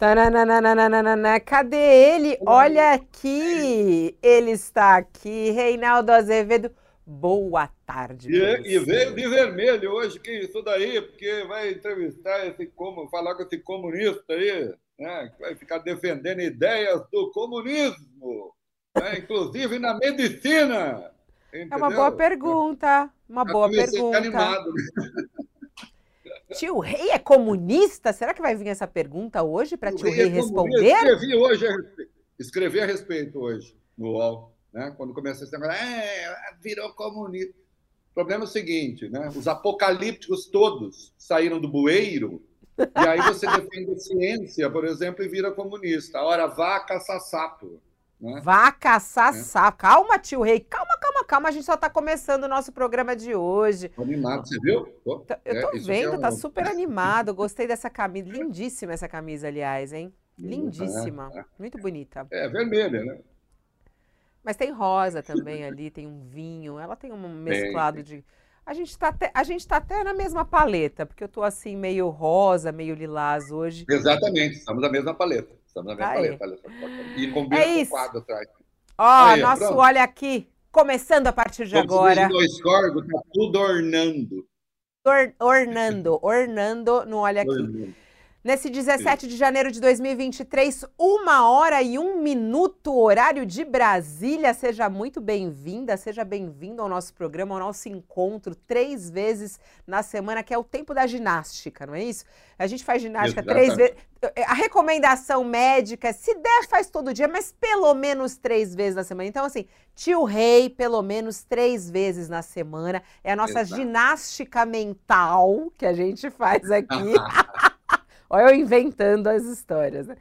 Tananana, cadê ele? Olha aqui, ele está aqui, Reinaldo Azevedo. Boa tarde. E, e veio de vermelho hoje, que isso daí, porque vai entrevistar esse como, falar com esse comunista aí, né, que vai ficar defendendo ideias do comunismo, né, inclusive na medicina. Entendeu? É uma boa pergunta, uma boa pergunta. Animado. Tio Rei é comunista? Será que vai vir essa pergunta hoje para tio Rei, é responder? Escrevi hoje, escrevi a respeito hoje no UOL, né? Quando começa esse negócio, é, virou comunista. O problema é o seguinte, né? Os apocalípticos todos saíram do bueiro e aí você defende a ciência, por exemplo, e vira comunista. Ora, vá caçar sapo. Né? Vá caçar é. sapo. Calma, tio Rei. Calma, calma, calma. A gente só está começando o nosso programa de hoje. Animado, você viu? Tô, eu tô é, vendo, é um... tá super animado. Gostei dessa camisa. Lindíssima essa camisa, aliás, hein? Lindíssima. É, Muito bonita. É, vermelha, né? Mas tem rosa também ali, tem um vinho. Ela tem um mesclado de. A gente, tá até, a gente tá até na mesma paleta, porque eu tô assim, meio rosa, meio lilás hoje. Exatamente, estamos na mesma paleta. Estamos na mesma paleta. E combina é com o quadro atrás. Ó, Aí, nosso pronto. olha aqui, começando a partir de Como agora. Dois corgos, tá tudo ornando. Or, ornando, ornando no olha aqui. Ornando. Nesse 17 de janeiro de 2023, uma hora e um minuto, horário de Brasília. Seja muito bem-vinda, seja bem-vindo ao nosso programa, ao nosso encontro, três vezes na semana, que é o tempo da ginástica, não é isso? A gente faz ginástica Exatamente. três vezes. A recomendação médica, é, se der, faz todo dia, mas pelo menos três vezes na semana. Então, assim, tio rei, pelo menos três vezes na semana. É a nossa Exato. ginástica mental que a gente faz aqui. Olha eu inventando as histórias. Né?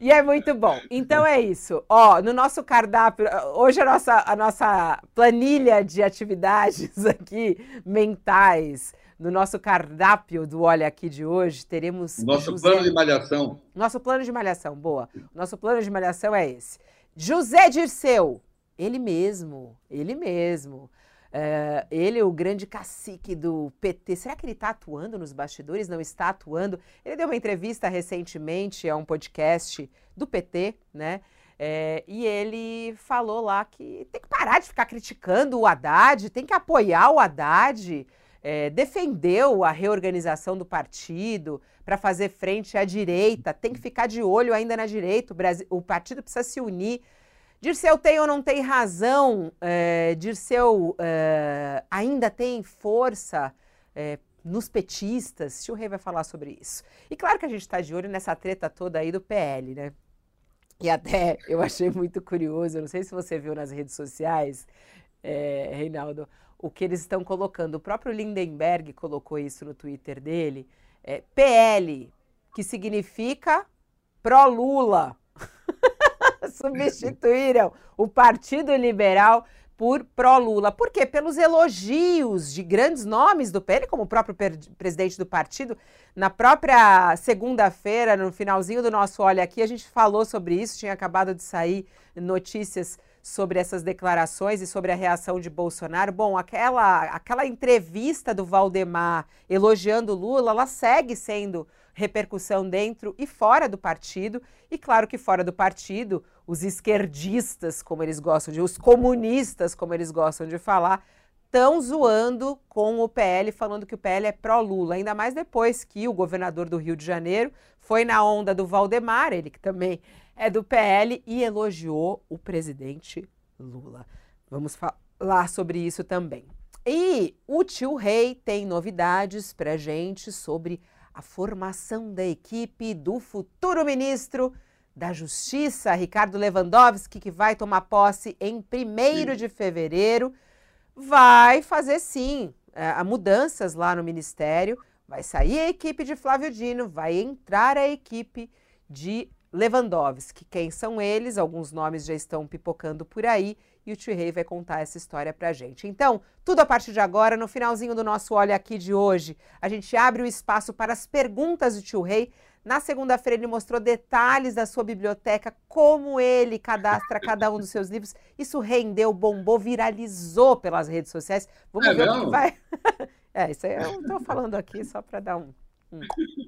E é muito bom. Então é isso. Ó, no nosso cardápio, hoje a nossa, a nossa planilha de atividades aqui mentais, no nosso cardápio do Olha Aqui de hoje, teremos. Nosso José... plano de malhação. Nosso plano de malhação, boa. Nosso plano de malhação é esse. José Dirceu, ele mesmo, ele mesmo. Uh, ele, o grande cacique do PT, será que ele está atuando nos bastidores? Não está atuando? Ele deu uma entrevista recentemente a um podcast do PT, né? É, e ele falou lá que tem que parar de ficar criticando o Haddad, tem que apoiar o Haddad. É, defendeu a reorganização do partido para fazer frente à direita, tem que ficar de olho ainda na direita, o, Brasil, o partido precisa se unir Dirceu tem ou não tem razão? É, Dirceu é, ainda tem força é, nos petistas? Tio Rei vai falar sobre isso. E claro que a gente está de olho nessa treta toda aí do PL, né? E até eu achei muito curioso, eu não sei se você viu nas redes sociais, é, Reinaldo, o que eles estão colocando. O próprio Lindenberg colocou isso no Twitter dele. É, PL, que significa pró-Lula. substituíram o Partido Liberal por pró-Lula. Por quê? Pelos elogios de grandes nomes do PL, como o próprio presidente do partido. Na própria segunda-feira, no finalzinho do nosso Olha Aqui, a gente falou sobre isso, tinha acabado de sair notícias sobre essas declarações e sobre a reação de Bolsonaro. Bom, aquela, aquela entrevista do Valdemar elogiando Lula, ela segue sendo repercussão dentro e fora do partido. E claro que fora do partido, os esquerdistas, como eles gostam de, os comunistas, como eles gostam de falar, estão zoando com o PL, falando que o PL é pró-Lula, ainda mais depois que o governador do Rio de Janeiro foi na onda do Valdemar, ele que também é do PL, e elogiou o presidente Lula. Vamos falar sobre isso também. E o tio Rei tem novidades para gente sobre a formação da equipe do futuro ministro da Justiça, Ricardo Lewandowski, que vai tomar posse em 1 de fevereiro, vai fazer sim é, mudanças lá no ministério. Vai sair a equipe de Flávio Dino, vai entrar a equipe de Lewandowski. Quem são eles? Alguns nomes já estão pipocando por aí e o Tio Rei vai contar essa história pra gente. Então, tudo a partir de agora, no finalzinho do nosso Olha Aqui de hoje, a gente abre o espaço para as perguntas do Tio Rei. Na segunda-feira ele mostrou detalhes da sua biblioteca, como ele cadastra cada um dos seus livros. Isso rendeu, bombou, viralizou pelas redes sociais. Vamos é ver não? o que vai. é, isso aí eu estou falando aqui só para dar um, um,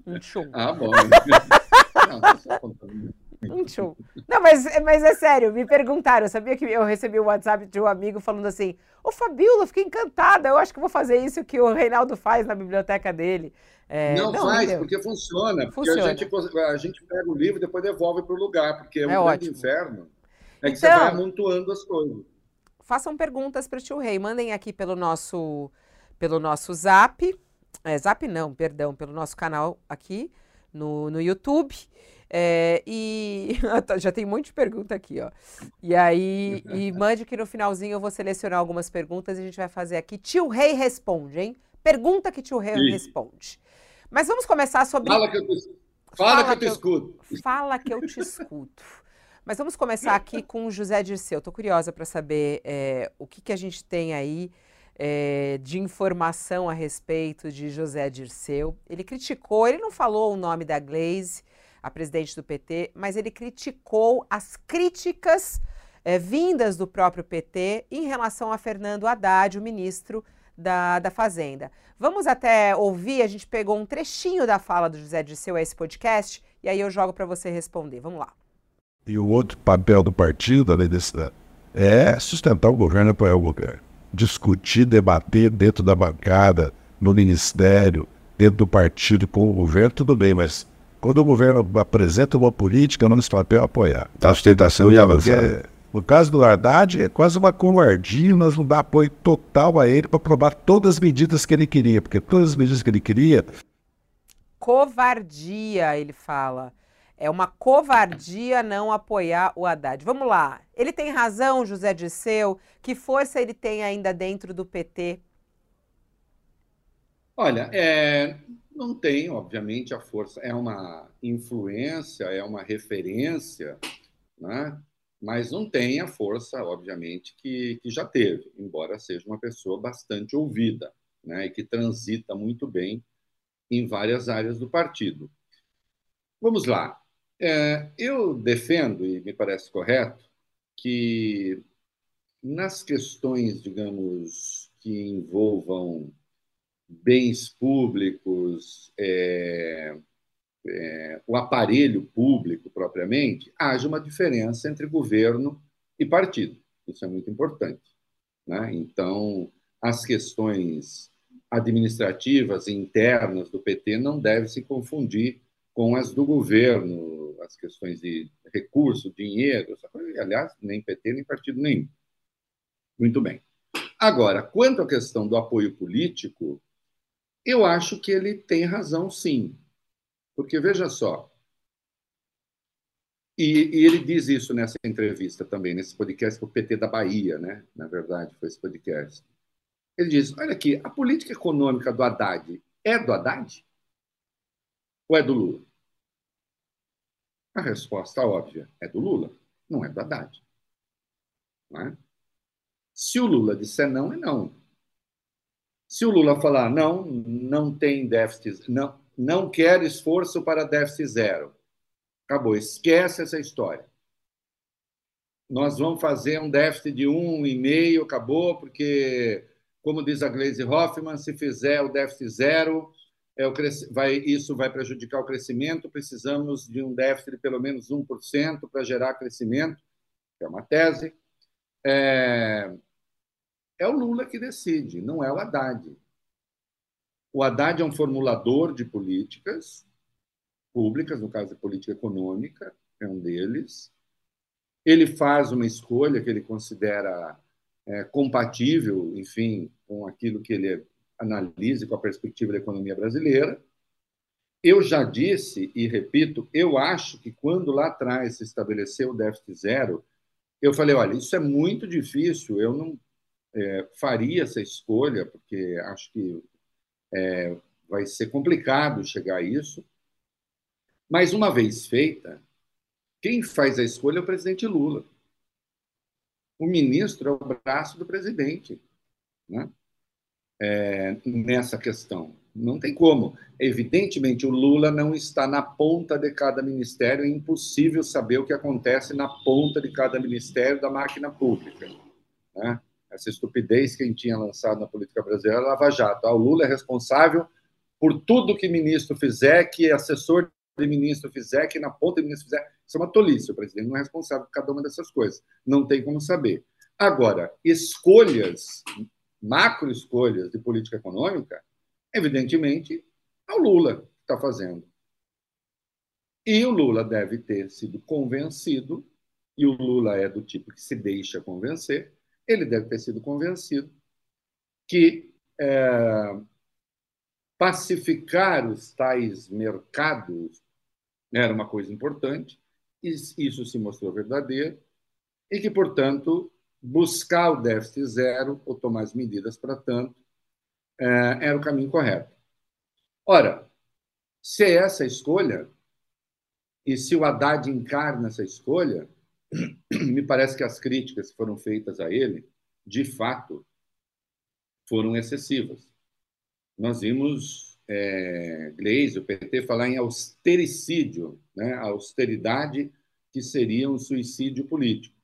um Ah, bom. Um tchum. Não, mas, mas é sério, me perguntaram. Eu sabia que eu recebi um WhatsApp de um amigo falando assim: Ô Fabiola, fiquei encantada. Eu acho que vou fazer isso que o Reinaldo faz na biblioteca dele. É, não, não, faz, porque funciona. Porque funciona. A, gente, a gente pega o livro e depois devolve para o lugar, porque é um é grande inferno. É que então, você vai amontoando as coisas. Façam perguntas para o tio Rei. Mandem aqui pelo nosso, pelo nosso zap. É, zap não, perdão, pelo nosso canal aqui no, no YouTube. É, e tá, já tem um monte de pergunta aqui, ó. E aí, e mande que no finalzinho eu vou selecionar algumas perguntas e a gente vai fazer aqui. Tio Rei responde, hein? Pergunta que tio Rei Sim. responde. Mas vamos começar sobre. Fala que eu te, fala, fala que eu te escuto. Fala que eu te escuto. Mas vamos começar aqui com o José Dirceu. Estou curiosa para saber é, o que, que a gente tem aí é, de informação a respeito de José Dirceu. Ele criticou, ele não falou o nome da Glaze, a presidente do PT, mas ele criticou as críticas é, vindas do próprio PT em relação a Fernando Haddad, o ministro da, da Fazenda. Vamos até ouvir, a gente pegou um trechinho da fala do José Dirceu a esse podcast, e aí eu jogo para você responder. Vamos lá. E o outro papel do partido, além desse, é sustentar o governo, apoiar o governo. Discutir, debater dentro da bancada, no ministério, dentro do partido com o governo, tudo bem, mas quando o governo apresenta uma política, não papel é apoiar. A sustentação e avançar. No caso do Haddad, é quase uma covardia nós não dar apoio total a ele para aprovar todas as medidas que ele queria, porque todas as medidas que ele queria. Covardia, ele fala. É uma covardia não apoiar o Haddad. Vamos lá. Ele tem razão, José Disseu? Que força ele tem ainda dentro do PT? Olha, é, não tem, obviamente, a força. É uma influência, é uma referência, né? mas não tem a força, obviamente, que, que já teve, embora seja uma pessoa bastante ouvida né? e que transita muito bem em várias áreas do partido. Vamos lá. É, eu defendo, e me parece correto, que nas questões, digamos, que envolvam bens públicos, é, é, o aparelho público propriamente, haja uma diferença entre governo e partido. Isso é muito importante. Né? Então, as questões administrativas internas do PT não devem se confundir com as do governo, as questões de recurso, dinheiro, aliás, nem PT nem partido nenhum. Muito bem. Agora, quanto à questão do apoio político, eu acho que ele tem razão, sim. Porque, veja só, e, e, ele diz isso nessa entrevista também, nesse podcast com o PT da Bahia, né? Na verdade, foi esse podcast. Ele diz: olha aqui, a política econômica do Haddad é do Haddad? Ou é do Lula? A resposta óbvia é do Lula, não é do Haddad. Não é? Se o Lula disser não, é não. Se o Lula falar não, não tem déficit, não, não quer esforço para déficit zero, acabou, esquece essa história. Nós vamos fazer um déficit de um e meio, acabou, porque, como diz a Glaze Hoffman, se fizer o déficit zero, é o vai, isso vai prejudicar o crescimento, precisamos de um déficit de pelo menos 1% para gerar crescimento, que é uma tese. É, é o Lula que decide, não é o Haddad. O Haddad é um formulador de políticas públicas, no caso de política econômica, é um deles. Ele faz uma escolha que ele considera é, compatível, enfim, com aquilo que ele analise com a perspectiva da economia brasileira. Eu já disse e repito, eu acho que quando lá atrás se estabeleceu o déficit zero, eu falei, olha, isso é muito difícil, eu não é, faria essa escolha, porque acho que é, vai ser complicado chegar a isso. Mas, uma vez feita, quem faz a escolha é o presidente Lula. O ministro é o braço do presidente né? É, nessa questão. Não tem como. Evidentemente, o Lula não está na ponta de cada ministério, é impossível saber o que acontece na ponta de cada ministério da máquina pública. Né? Essa estupidez que tinha lançado na política brasileira, Lava Jato. Ah, o Lula é responsável por tudo que ministro fizer, que assessor de ministro fizer, que na ponta de ministro fizer. Isso é uma tolice. O presidente não é responsável por cada uma dessas coisas. Não tem como saber. Agora, escolhas, macro escolhas de política econômica, evidentemente, é o Lula que está fazendo. E o Lula deve ter sido convencido, e o Lula é do tipo que se deixa convencer, ele deve ter sido convencido que é, pacificar os tais mercados era uma coisa importante, isso se mostrou verdadeiro, e que, portanto, buscar o déficit zero ou tomar as medidas para tanto é, era o caminho correto. Ora, se é essa a escolha, e se o Haddad encarna essa escolha, me parece que as críticas que foram feitas a ele, de fato, foram excessivas. Nós vimos é, Gleisi, o PT, falar em austericídio, né? a austeridade que seria um suicídio político.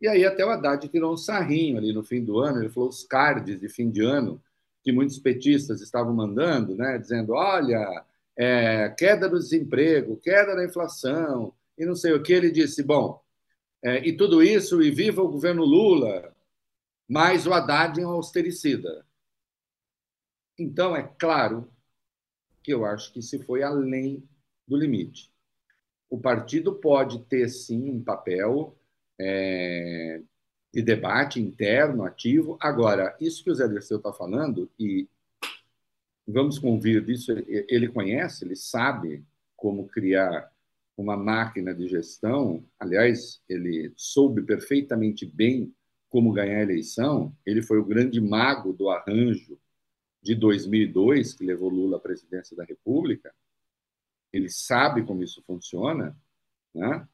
E aí até o Haddad tirou um sarrinho ali no fim do ano, ele falou os cards de fim de ano que muitos petistas estavam mandando, né, dizendo, olha, é, queda do desemprego, queda da inflação, e não sei o que, ele disse, bom, é, e tudo isso, e viva o governo Lula, mas o Haddad é um austericida. Então, é claro que eu acho que se foi além do limite. O partido pode ter, sim, um papel é, de debate interno, ativo. Agora, isso que o Zé Dirceu está falando, e vamos convir disso, ele conhece, ele sabe como criar uma máquina de gestão. Aliás, ele soube perfeitamente bem como ganhar a eleição. Ele foi o grande mago do arranjo de 2002, que levou Lula à presidência da República. Ele sabe como isso funciona. Né?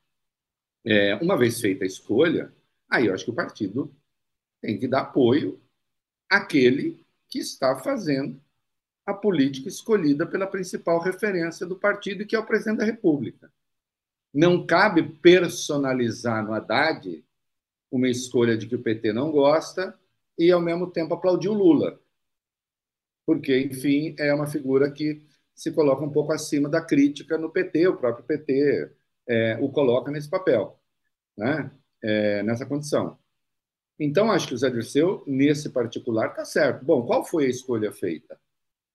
É, uma vez feita a escolha, aí eu acho que o partido tem que dar apoio àquele que está fazendo a política escolhida pela principal referência do partido, que é o presidente da República. Não cabe personalizar no Haddad uma escolha de que o PT não gosta e, ao mesmo tempo, aplaudir o Lula. Porque, enfim, é uma figura que se coloca um pouco acima da crítica no PT, o próprio PT é, o coloca nesse papel, né? É, nessa condição. Então, acho que o Zé Dirceu, nesse particular, está certo. Bom, qual foi a escolha feita?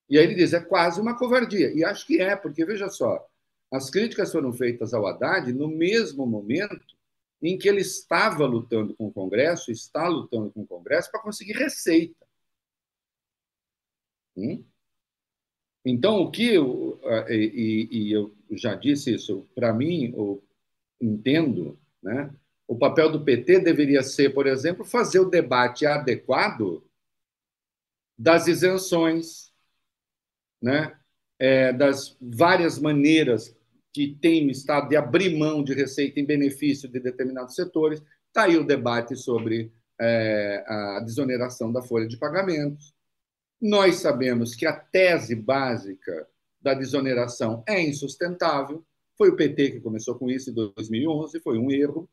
E aí ele diz, é quase uma covardia. E acho que é, porque, veja só, as críticas foram feitas ao Haddad no mesmo momento em que ele estava lutando com o Congresso, está lutando com o Congresso para conseguir receita. Hum? Então, o que eu, e, e eu já disse isso, para mim, eu entendo, né? o papel do PT deveria ser, por exemplo, fazer o debate adequado das isenções, né? É, das várias maneiras que tem o Estado de abrir mão de receita em benefício de determinados setores. Está aí o debate sobre é, a desoneração da folha de pagamentos. Nós sabemos que a tese básica da desoneração é insustentável. Foi o PT que começou com isso em 2011, foi um erro.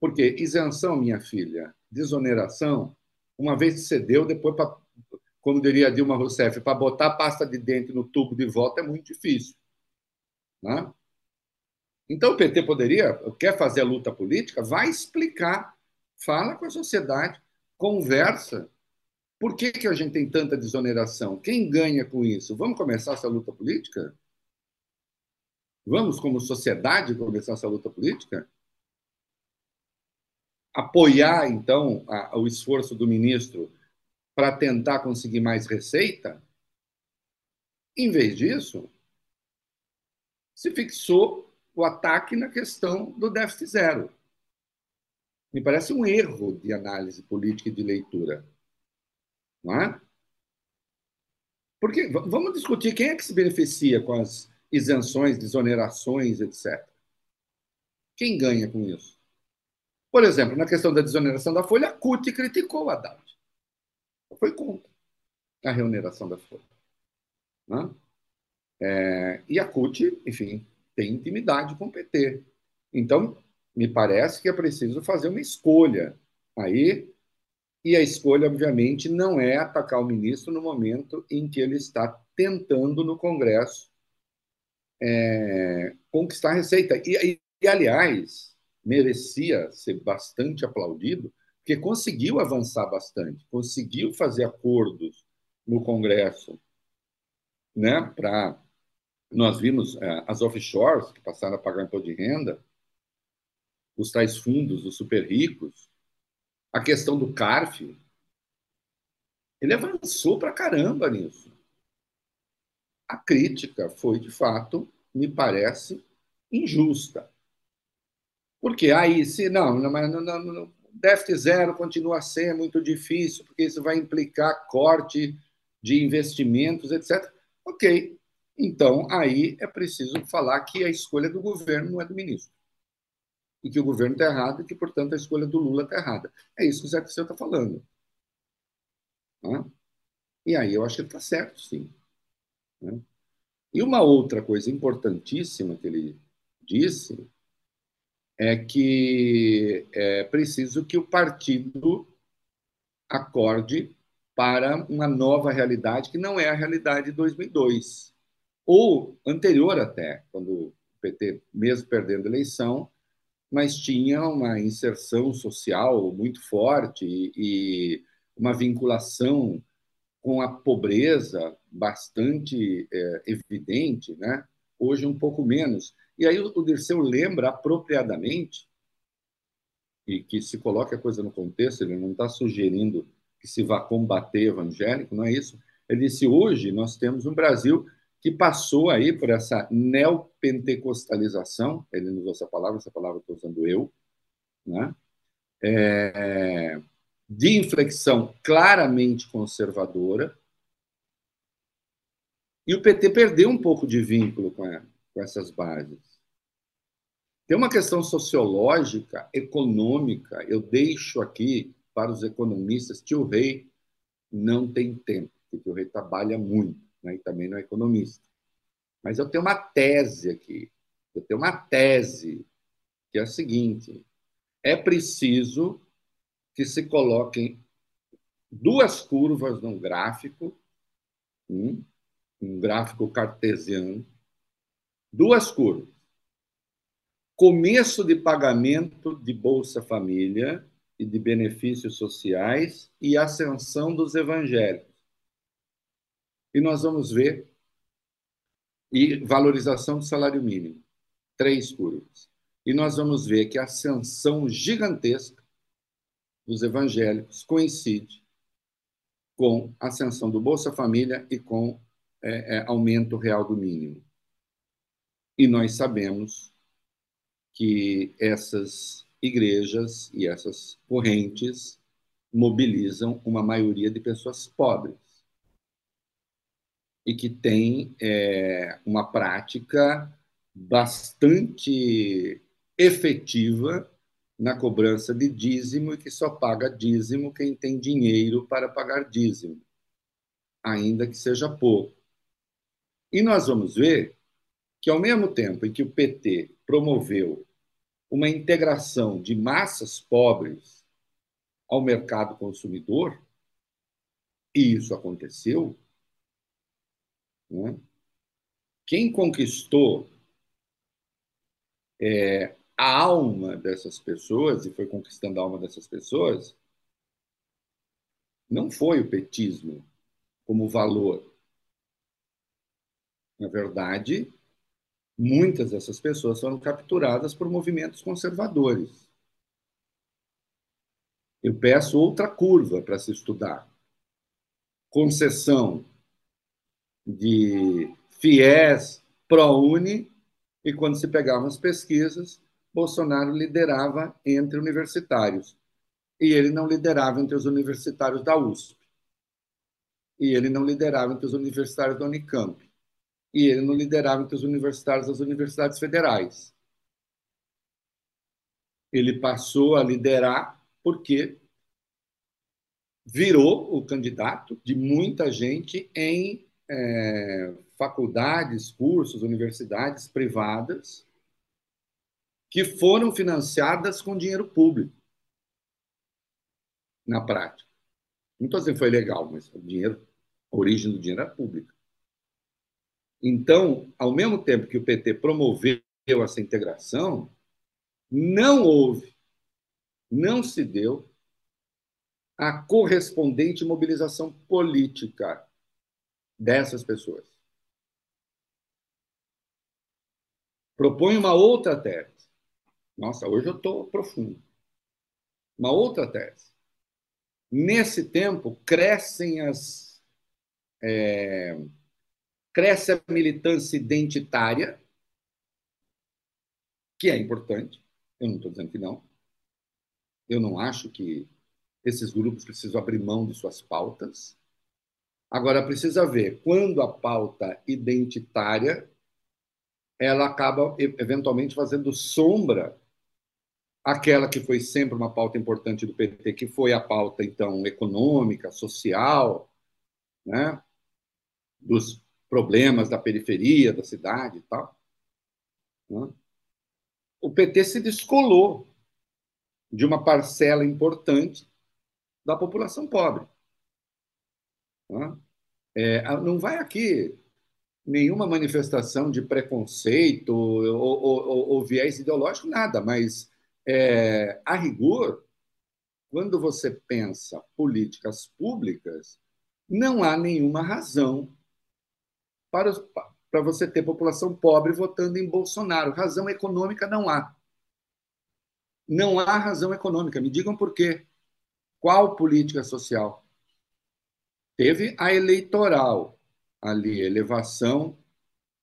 Porque isenção, minha filha, desoneração, uma vez que você deu, depois, pra, como diria Dilma Rousseff, para botar pasta de dente no tubo de volta é muito difícil. Né? Então, o PT poderia, quer fazer a luta política, vai explicar, fala com a sociedade, conversa por que, que a gente tem tanta desoneração? Quem ganha com isso? Vamos começar essa luta política? Vamos, como sociedade, começar essa luta política? Apoiar, então, a, o esforço do ministro para tentar conseguir mais receita? Em vez disso, se fixou o ataque na questão do déficit zero. Me parece um erro de análise política e de leitura. Não é? Porque vamos discutir quem é que se beneficia com as isenções, desonerações, etc. Quem ganha com isso? Por exemplo, na questão da desoneração da folha, a CUT criticou o Haddad. Foi contra a reoneração da folha. É, e a CUT, enfim, tem intimidade com o PT. Então, me parece que é preciso fazer uma escolha aí e a escolha, obviamente, não é atacar o ministro no momento em que ele está tentando no Congresso é, conquistar a receita. E, e, e, aliás, merecia ser bastante aplaudido, porque conseguiu avançar bastante, conseguiu fazer acordos no Congresso, né, para nós vimos é, as offshores que passaram a pagar imposto de renda, os tais fundos os super ricos, a questão do CARF, ele avançou para caramba nisso. A crítica foi, de fato, me parece injusta. Porque aí, se não, não, não, não, déficit zero continua a ser muito difícil, porque isso vai implicar corte de investimentos, etc. Ok. Então, aí é preciso falar que a escolha do governo não é do ministro. E que o governo está errado e que, portanto, a escolha do Lula está errada. É isso que o Zé Dirceu está falando. E aí eu acho que está certo, sim. E uma outra coisa importantíssima que ele disse é que é preciso que o partido acorde para uma nova realidade que não é a realidade de 2002 ou anterior até, quando o PT, mesmo perdendo a eleição, mas tinha uma inserção social muito forte e, uma vinculação com a pobreza bastante é, evidente, né? hoje um pouco menos. E aí o Dirceu lembra apropriadamente, e que se coloque a coisa no contexto, ele não está sugerindo que se vá combater evangélico, não é isso. Ele disse: hoje nós temos um Brasil que passou aí por essa neopentecostalização, ele não usou essa palavra, essa palavra estou usando eu, né? É, de inflexão claramente conservadora, e o PT perdeu um pouco de vínculo com, a, com essas bases. Tem uma questão sociológica, econômica, eu deixo aqui para os economistas que o rei não tem tempo, porque o rei trabalha muito, né? e também não é economista. Mas eu tenho uma tese aqui, eu tenho uma tese, que é a seguinte: é preciso que se coloquem duas curvas num gráfico, um, um gráfico cartesiano, duas curvas. Começo de pagamento de Bolsa Família e de benefícios sociais e ascensão dos evangélicos. E nós vamos ver e valorização do salário mínimo, três curvas. E nós vamos ver que a ascensão gigantesca dos evangélicos coincide com a ascensão do Bolsa Família e com é, é, aumento real do mínimo. E nós sabemos que essas igrejas e essas correntes mobilizam uma maioria de pessoas pobres e que tem é, uma prática bastante efetiva na cobrança de dízimo e que só paga dízimo quem tem dinheiro para pagar dízimo, ainda que seja pouco. E nós vamos ver que, ao mesmo tempo em que o PT promoveu uma integração de massas pobres ao mercado consumidor, e isso aconteceu, né? quem conquistou é, a alma dessas pessoas, e foi conquistando a alma dessas pessoas, não foi o petismo como valor. Na verdade, muitas dessas pessoas foram capturadas por movimentos conservadores. Eu peço outra curva para se estudar. Concessão de FIES, ProUni, e quando se pegavam as pesquisas, Bolsonaro liderava entre universitários. E ele não liderava entre os universitários da USP. E ele não liderava entre os universitários da Unicamp. E ele não liderava entre os universitários das universidades federais. Ele passou a liderar porque virou o candidato de muita gente em é, faculdades, cursos, universidades privadas que foram financiadas com dinheiro público, na prática. Não estou dizendo que foi legal, mas o dinheiro, a origem do dinheiro é pública. Então, ao mesmo tempo que o PT promoveu essa integração, não houve, não se deu a correspondente mobilização política dessas pessoas. Propõe uma outra tese. Nossa, hoje eu estou profundo. Uma outra tese. Nesse tempo, crescem as. É, cresce a militância identitária, que é importante. Eu não estou dizendo que não. Eu não acho que esses grupos precisam abrir mão de suas pautas. Agora, precisa ver quando a pauta identitária ela acaba eventualmente fazendo sombra aquela que foi sempre uma pauta importante do PT, que foi a pauta então econômica, social, né, dos problemas da periferia da cidade e tal. Né? O PT se descolou de uma parcela importante da população pobre. Né? É, não vai aqui nenhuma manifestação de preconceito ou, ou, ou viés ideológico, nada, mas é, a rigor, quando você pensa políticas públicas, não há nenhuma razão para, para você ter população pobre votando em Bolsonaro. Razão econômica não há. Não há razão econômica. Me digam por quê. Qual política social? Teve a eleitoral ali, elevação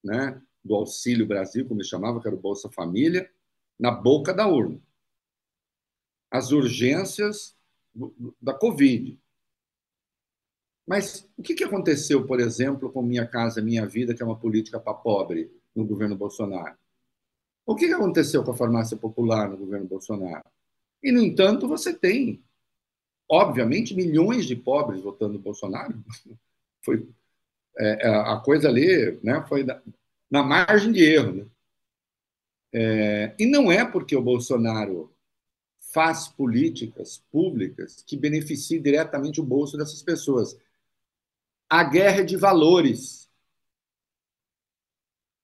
né, do Auxílio Brasil, como eu chamava, que era o Bolsa Família, na boca da urna as urgências da Covid. Mas o que aconteceu, por exemplo, com Minha Casa Minha Vida, que é uma política para pobre no governo Bolsonaro? O que aconteceu com a farmácia popular no governo Bolsonaro? E, no entanto, você tem, obviamente, milhões de pobres votando Bolsonaro. Foi é, é, a coisa ali, né, foi na, margem de erro. Né? É, e não é porque o Bolsonaro faz políticas públicas que beneficiem diretamente o bolso dessas pessoas. A guerra é de valores.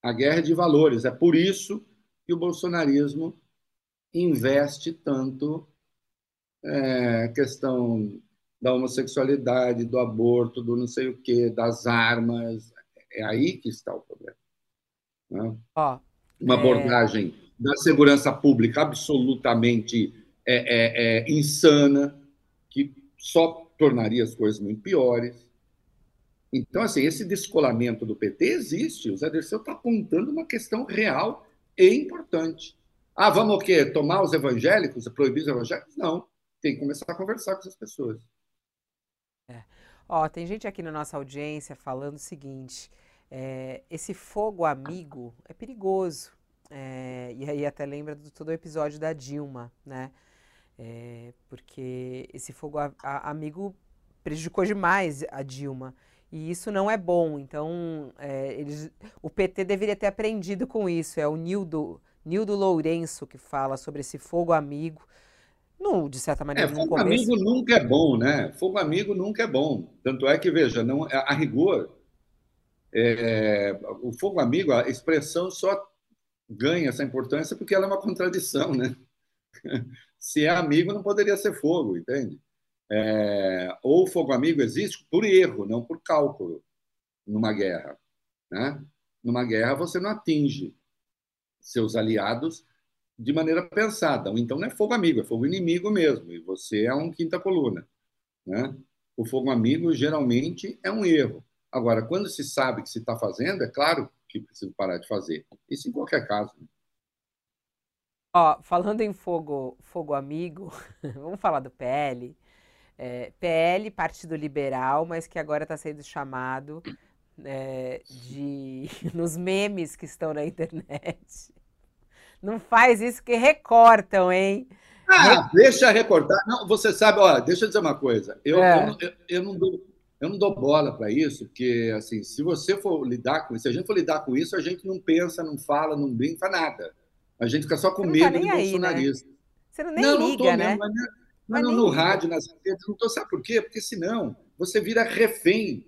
A guerra é de valores. É por isso que o bolsonarismo investe tanto é, questão da homossexualidade, do aborto, do não sei o quê, das armas. É aí que está o problema. Né? Oh, Uma é... abordagem da segurança pública absolutamente é, é, é insana, que só tornaria as coisas muito piores. Então, assim, esse descolamento do PT existe. O Zé Dirceu está apontando uma questão real e importante. Ah, vamos o quê? Tomar os evangélicos, proibir os evangélicos? Não. Tem que começar a conversar com essas pessoas. É. Ó, tem gente aqui na nossa audiência falando o seguinte: é, esse fogo amigo é perigoso. É, e aí até lembra do todo o episódio da Dilma, né? É, porque esse fogo a, a, amigo prejudicou demais a Dilma. E isso não é bom. Então, é, eles, o PT deveria ter aprendido com isso. É o Nildo, Nildo Lourenço que fala sobre esse fogo amigo. No, de certa maneira, é, fogo começo... amigo nunca é bom, né? Fogo amigo nunca é bom. Tanto é que, veja, não, a, rigor, é, o fogo amigo, a expressão só ganha essa importância porque ela é uma contradição, né? se é amigo, não poderia ser fogo, entende? É, ou fogo amigo existe por erro, não por cálculo, numa guerra. Né? Numa guerra, você não atinge seus aliados de maneira pensada. Então, não é fogo amigo, é fogo inimigo mesmo, e você é um quinta coluna. Né? O fogo amigo, geralmente, é um erro. Agora, quando se sabe que se está fazendo, é claro que precisa parar de fazer. Isso em qualquer caso. Né? Ó, falando em fogo, fogo amigo, vamos falar do PL. É, PL, Partido Liberal, mas que agora está sendo chamado é, de nos memes que estão na internet. Não faz isso que recortam, hein? Ah, deixa recortar. Não, você sabe, ó, deixa eu dizer uma coisa. Eu, é. eu, eu, eu não dou, eu não dou bola para isso, porque assim, se você for lidar com isso, se a gente for lidar com isso, a gente não pensa, não fala, não brinca, nada. A gente fica só com tá medo tá de aí, bolsonarista. Né? Você não nem não, liga, não tô né? Mesmo, mas, mas no, no rádio, nas redes, não estou. Sabe por quê? Porque senão você vira refém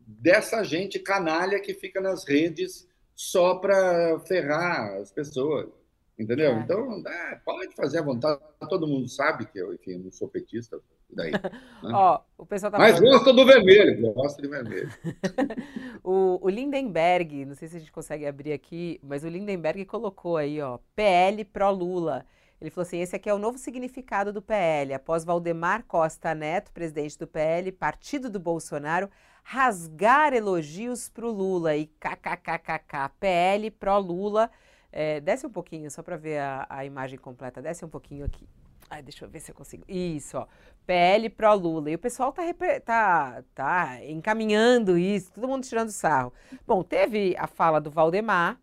dessa gente canalha que fica nas redes só para ferrar as pessoas. Entendeu? É. Então, é, pode fazer à vontade. Todo mundo sabe que eu, enfim, não sou petista. Daí, né? Ó, o pessoal tá Mas gosta do vermelho, gosta de vermelho. o, o Lindenberg, não sei se a gente consegue abrir aqui, mas o Lindenberg colocou aí, ó, PL pró Lula. Ele falou assim: esse aqui é o novo significado do PL. Após Valdemar Costa Neto, presidente do PL, partido do Bolsonaro, rasgar elogios para o Lula e kkkk, PL pró Lula. É, desce um pouquinho, só para ver a, a, imagem completa. Desce um pouquinho aqui. Ai, deixa eu ver se eu consigo. Isso, ó. PL pró Lula. E o pessoal tá, tá, tá encaminhando isso, todo mundo tirando sarro. Bom, teve a fala do Valdemar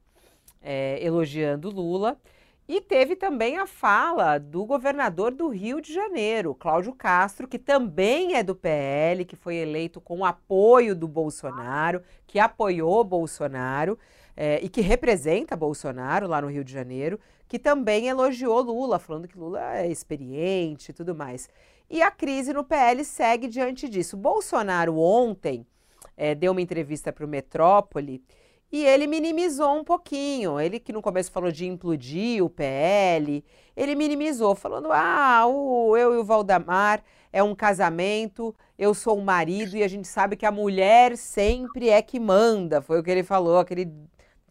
é, elogiando Lula. E teve também a fala do governador do Rio de Janeiro, Cláudio Castro, que também é do PL, que foi eleito com apoio do Bolsonaro, que apoiou Bolsonaro é, e que representa Bolsonaro lá no Rio de Janeiro, que também elogiou Lula, falando que Lula é experiente e tudo mais. E a crise no PL segue diante disso. Bolsonaro ontem é, deu uma entrevista para o Metrópole e ele minimizou um pouquinho. Ele que no começo falou de implodir o PL, ele minimizou, falando: ah, o, eu e o Valdemar é um casamento, eu sou um marido e a gente sabe que a mulher sempre é que manda. Foi o que ele falou, aquele.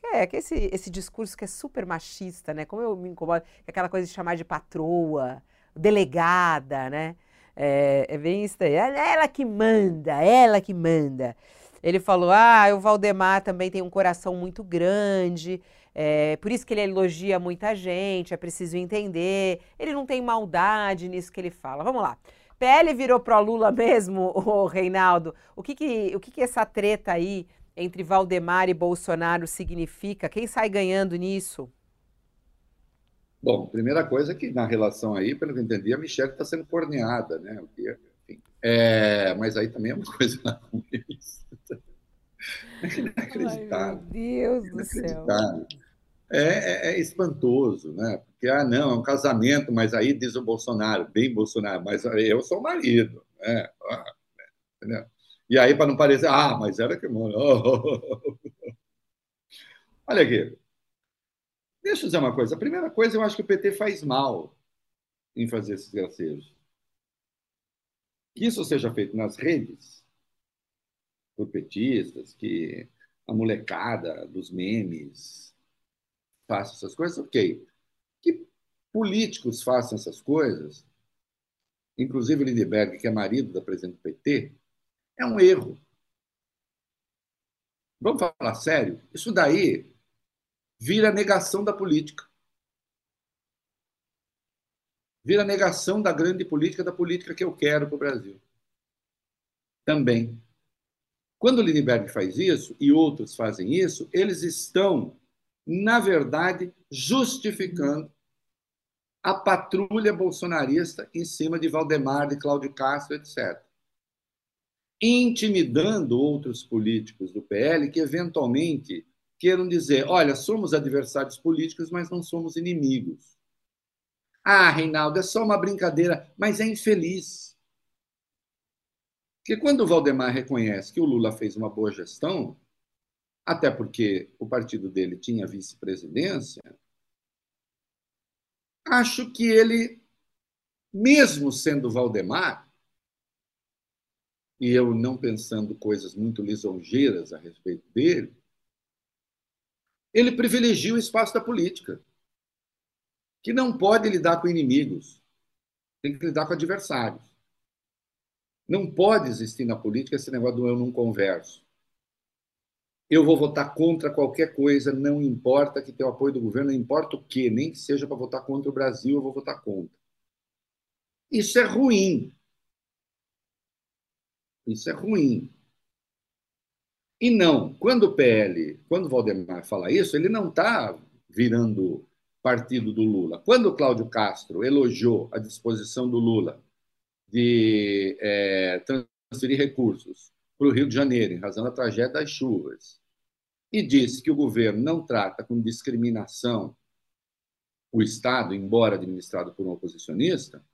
É, que esse, esse discurso que é super machista, né? Como eu me incomodo, aquela coisa de chamar de patroa, delegada, né? É, é bem isso aí. É ela que manda, ela que manda. Ele falou: ah, o Valdemar também tem um coração muito grande, é, por isso que ele elogia muita gente, é preciso entender. Ele não tem maldade nisso que ele fala. Vamos lá. PL virou pró-Lula mesmo, o Reinaldo? O que que, o que que essa treta aí entre Valdemar e Bolsonaro significa? Quem sai ganhando nisso? Bom, primeira coisa é que na relação aí, pelo que eu entendi, a Michelle está sendo corneada, né? O que, enfim, é, mas aí também é uma coisa. É inacreditável. Ai, meu Deus do céu. É, é, é, espantoso, né? Porque, ah, não, é um casamento, mas aí diz o Bolsonaro, bem Bolsonaro, mas eu sou o marido, né? Ah, entendeu? E aí, para não parecer, ah, mas era que. Olha aqui. Deixa eu dizer uma coisa. A primeira coisa, eu acho que o PT faz mal em fazer esses gracejos. Que isso seja feito nas redes, por petistas, que a molecada dos memes faça essas coisas, ok. Que políticos façam essas coisas, inclusive o Lindbergh, que é marido da presidente do PT, é um erro. Vamos falar sério? Isso daí vira negação da política. Vira negação da grande política, da política que eu quero para o Brasil. Também. Quando o Lindbergh faz isso e outros fazem isso, eles estão, na verdade, justificando a patrulha bolsonarista em cima de Valdemar, de Cláudio Castro, etc. Intimidando outros políticos do PL que, eventualmente, queiram dizer: olha, somos adversários políticos, mas não somos inimigos. Ah, Reinaldo, é só uma brincadeira, mas é infeliz. Porque quando o Valdemar reconhece que o Lula fez uma boa gestão, até porque o partido dele tinha vice-presidência, acho que ele, mesmo sendo Valdemar, e eu não pensando coisas muito lisonjeiras a respeito dele, ele privilegia o espaço da política, que não pode lidar com inimigos, tem que lidar com adversários. Não pode existir na política esse negócio do eu não converso. Eu vou votar contra qualquer coisa, não importa que tenha o apoio do governo, não importa o quê, nem que seja para votar contra o Brasil, eu vou votar contra. Isso é ruim. Isso é ruim. E não, quando o PL, quando o Valdemar fala isso, ele não está virando partido do Lula. Quando o Cláudio Castro elogiou a disposição do Lula de é, transferir recursos para o Rio de Janeiro, em razão da tragédia das chuvas, e disse que o governo não trata com discriminação o Estado, embora administrado por um oposicionista,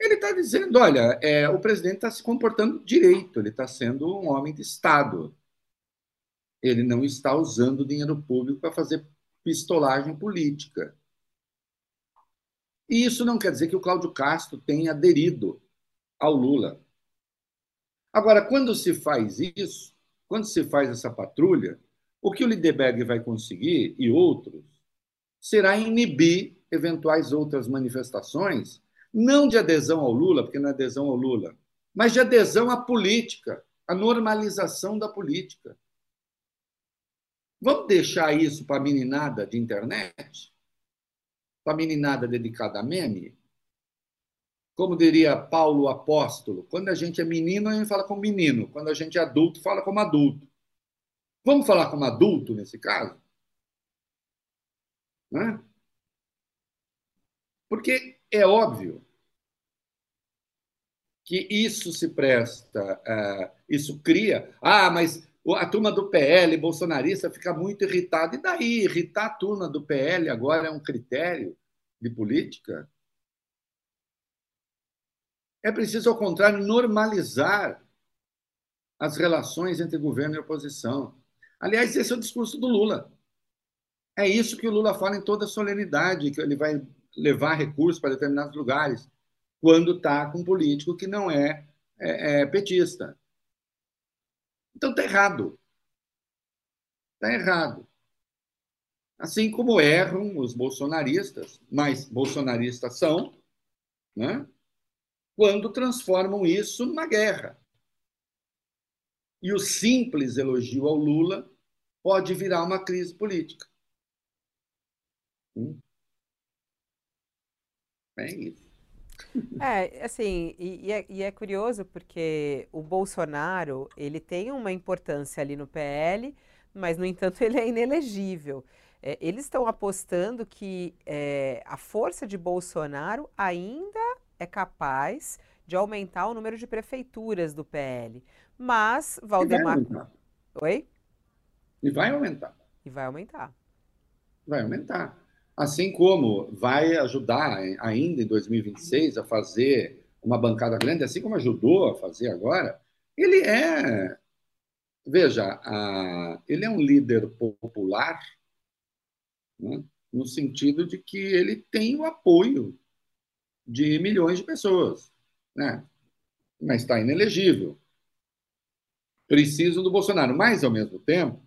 Ele está dizendo: olha, é, o presidente está se comportando direito, ele está sendo um homem de Estado. Ele não está usando dinheiro público para fazer pistolagem política. E isso não quer dizer que o Cláudio Castro tenha aderido ao Lula. Agora, quando se faz isso, quando se faz essa patrulha, o que o Lindeberg vai conseguir, e outros, será inibir eventuais outras manifestações não de adesão ao Lula, porque não é adesão ao Lula, mas de adesão à política, à normalização da política. Vamos deixar isso para a meninada de internet? Para a meninada dedicada a meme? Como diria Paulo Apóstolo, quando a gente é menino, a gente fala como menino. Quando a gente é adulto, fala como adulto. Vamos falar como adulto nesse caso? Né? Porque é óbvio que isso se presta, uh, isso cria. Ah, mas a turma do PL, bolsonarista, fica muito irritada. E daí? Irritar a turma do PL agora é um critério de política? É preciso, ao contrário, normalizar as relações entre governo e oposição. Aliás, esse é o discurso do Lula. É isso que o Lula fala em toda solenidade, que ele vai levar recursos para determinados lugares, quando está com um político que não é, é, é petista. Então está errado. Está errado. Assim como erram os bolsonaristas, mas bolsonaristas são, né? quando transformam isso numa guerra. E o simples elogio ao Lula pode virar uma crise política. Hum? É isso. É, assim, e, e, é, e, é, curioso porque o Bolsonaro, ele tem uma importância ali no PL, mas, no entanto, ele é inelegível. É, eles estão apostando que é, a força de Bolsonaro ainda é capaz de aumentar o número de prefeituras do PL. Mas Valdemar. E vai Oi? E vai aumentar. E vai aumentar. Vai aumentar. Assim como vai ajudar ainda em 2026 a fazer uma bancada grande, assim como ajudou a fazer agora, ele é, veja, a, ele é um líder popular, né, no sentido de que ele tem o apoio de milhões de pessoas, né, mas está inelegível. Preciso do Bolsonaro, mas, ao mesmo tempo,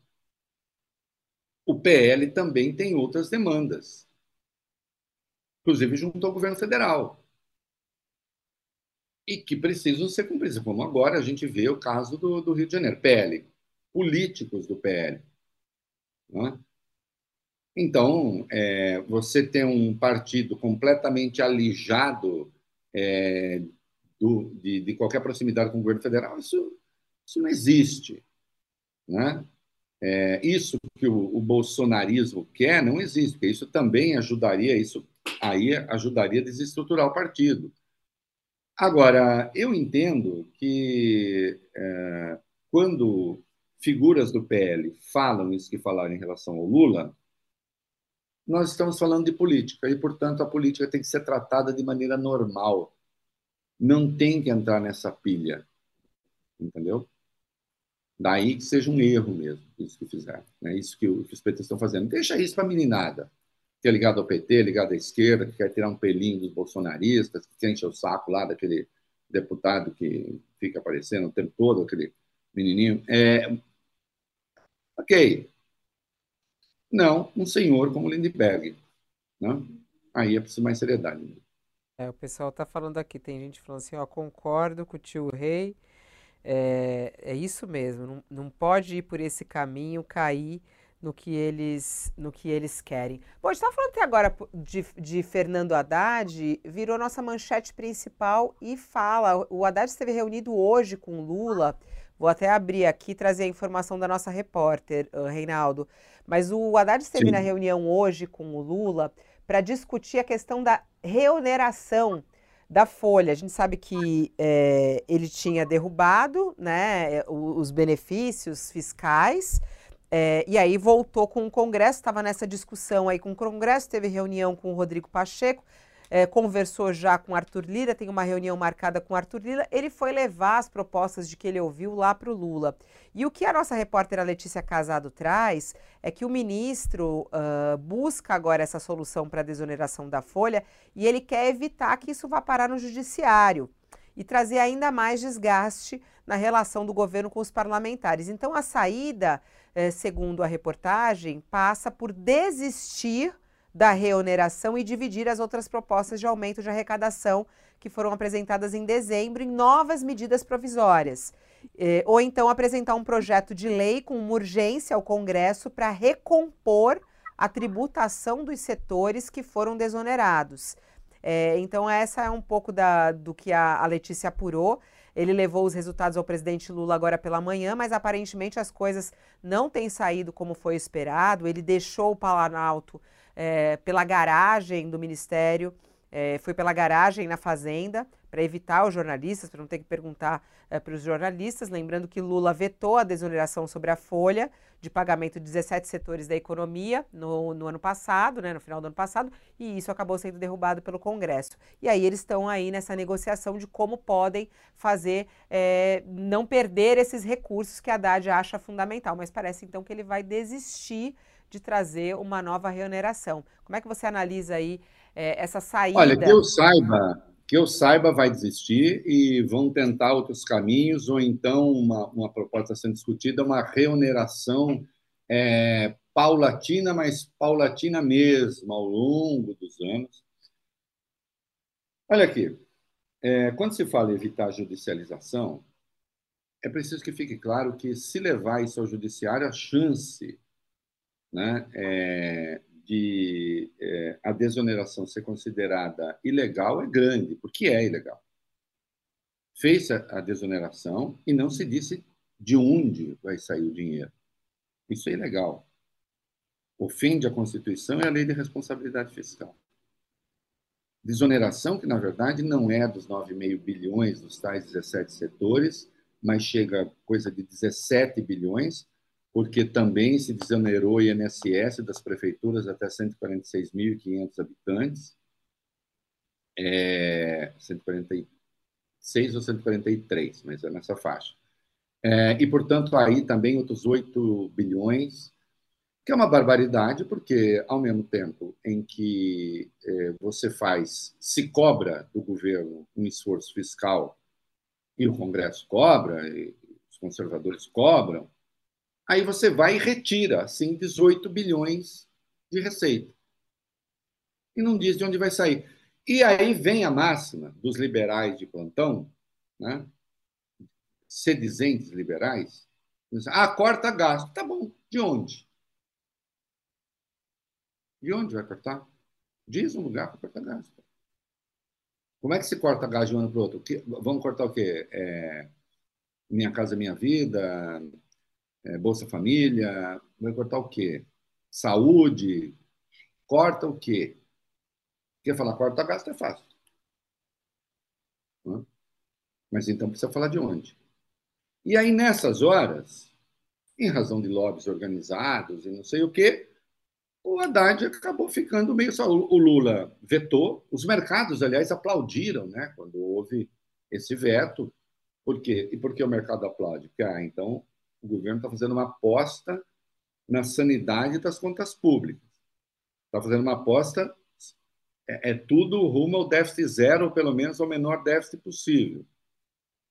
o PL também tem outras demandas, inclusive junto ao governo federal, e que precisam ser cumpridas, como agora a gente vê o caso do, do Rio de Janeiro, PL, políticos do PL. Né? Então, é, você tem um partido completamente alijado é, do, de, de, qualquer proximidade com o governo federal, isso, isso não existe. Né? É, isso que o, o, bolsonarismo quer não existe, porque isso também ajudaria, isso aí ajudaria a desestruturar o partido. Agora, eu entendo que é, quando figuras do PL falam isso que falaram em relação ao Lula, nós estamos falando de política e, portanto, a política tem que ser tratada de maneira normal. Não tem que entrar nessa pilha. Entendeu? Daí que seja um erro mesmo, isso que fizeram. Né? Isso que, os petistas estão fazendo. Deixa isso para a meninada, que é ligado ao PT, ligado à esquerda, que quer tirar um pelinho dos bolsonaristas, que quer encher o saco lá daquele deputado que fica aparecendo o tempo todo, aquele menininho. É... Ok. Não um senhor como Lindbergh. Né? Aí é preciso mais seriedade. É, o pessoal está falando aqui, tem gente falando assim, ó, concordo com o tio Rei, é, é isso mesmo, não, não pode ir por esse caminho, cair no que eles, no que eles querem. Bom, a gente estava falando até agora de, de Fernando Haddad, virou nossa manchete principal e fala. O Haddad esteve reunido hoje com Lula. Vou até abrir aqui e trazer a informação da nossa repórter, uh, Reinaldo. Mas o Haddad esteve Sim. na reunião hoje com o Lula para discutir a questão da reoneração da Folha. A gente sabe que é, ele tinha derrubado né, os benefícios fiscais. É, e aí voltou com o Congresso, estava nessa discussão aí com o Congresso, teve reunião com o Rodrigo Pacheco. É, conversou já com Arthur Lira, tem uma reunião marcada com Arthur Lira. Ele foi levar as propostas de que ele ouviu lá para o Lula. E o que a nossa repórter Letícia Casado traz é que o ministro uh, busca agora essa solução para a desoneração da folha e ele quer evitar que isso vá parar no judiciário e trazer ainda mais desgaste na relação do governo com os parlamentares. Então, a saída, eh, segundo a reportagem, passa por desistir da reoneração e dividir as outras propostas de aumento de arrecadação que foram apresentadas em dezembro em novas medidas provisórias. Eh, ou então apresentar um projeto de lei com uma urgência ao Congresso para recompor a tributação dos setores que foram desonerados. É, então, essa é um pouco da, do que a, a Letícia apurou. Ele levou os resultados ao presidente Lula agora pela manhã, mas aparentemente as coisas não têm saído como foi esperado. Ele deixou o Planalto é, pela garagem do Ministério, é, foi pela garagem na Fazenda, para evitar os jornalistas, para não ter que perguntar é, para os jornalistas. Lembrando que Lula vetou a desoneração sobre a folha de pagamento de 17 setores da economia no, no ano passado, né, no final do ano passado, e isso acabou sendo derrubado pelo Congresso. E aí eles estão aí nessa negociação de como podem fazer, é, não perder esses recursos que a Haddad acha fundamental, mas parece então que ele vai desistir de trazer uma nova reoneração. Como é que você analisa aí é, essa saída? Olha, que eu saiba, que eu saiba, vai desistir e vão tentar outros caminhos, ou então uma, uma proposta sendo discutida, uma reoneração é, paulatina, mas paulatina mesmo, ao longo dos anos. Olha aqui, é, quando se fala em evitar judicialização, é preciso que fique claro que, se levar isso ao judiciário, a chance né, é, de é, a desoneração ser considerada ilegal é grande, porque é ilegal. Fez a, a desoneração e não se disse de onde vai sair o dinheiro. Isso é ilegal. Ofende a Constituição e a Lei de Responsabilidade Fiscal. Desoneração que, na verdade, não é dos 9,5 bilhões dos tais 17 setores, mas chega coisa de 17 bilhões, porque também se desonerou o INSS das prefeituras até 146.500 habitantes, é, 146 ou 143, mas é nessa faixa. É, e, portanto, aí também outros 8 bilhões, que é uma barbaridade, porque, ao mesmo tempo em que é, você faz, se cobra do governo um esforço fiscal, e o Congresso cobra, e os conservadores cobram, Aí você vai e retira, assim, 18 bilhões de receita. E não diz de onde vai sair. E aí vem a máxima dos liberais de plantão, né? sedizentes liberais, ah, corta gasto. Tá bom, de onde? De onde vai cortar? Diz um lugar para cortar gasto. Como é que se corta gasto de um ano para o outro? Vamos cortar o quê? É, minha Casa Minha Vida, é, Bolsa Família, vai cortar o quê? Saúde, corta o quê? Quer falar corta gasto é fácil. Mas então precisa falar de onde. E aí, nessas horas, em razão de lobbies organizados e não sei o quê, o Haddad acabou ficando meio só. O Lula vetou, os mercados, aliás, aplaudiram né, quando houve esse veto. Por quê? E por que o mercado aplaude? Porque, ah, então, o governo está fazendo uma aposta na sanidade das contas públicas. Está fazendo uma aposta, é, é, tudo rumo ao déficit zero, ou pelo menos ao menor déficit possível.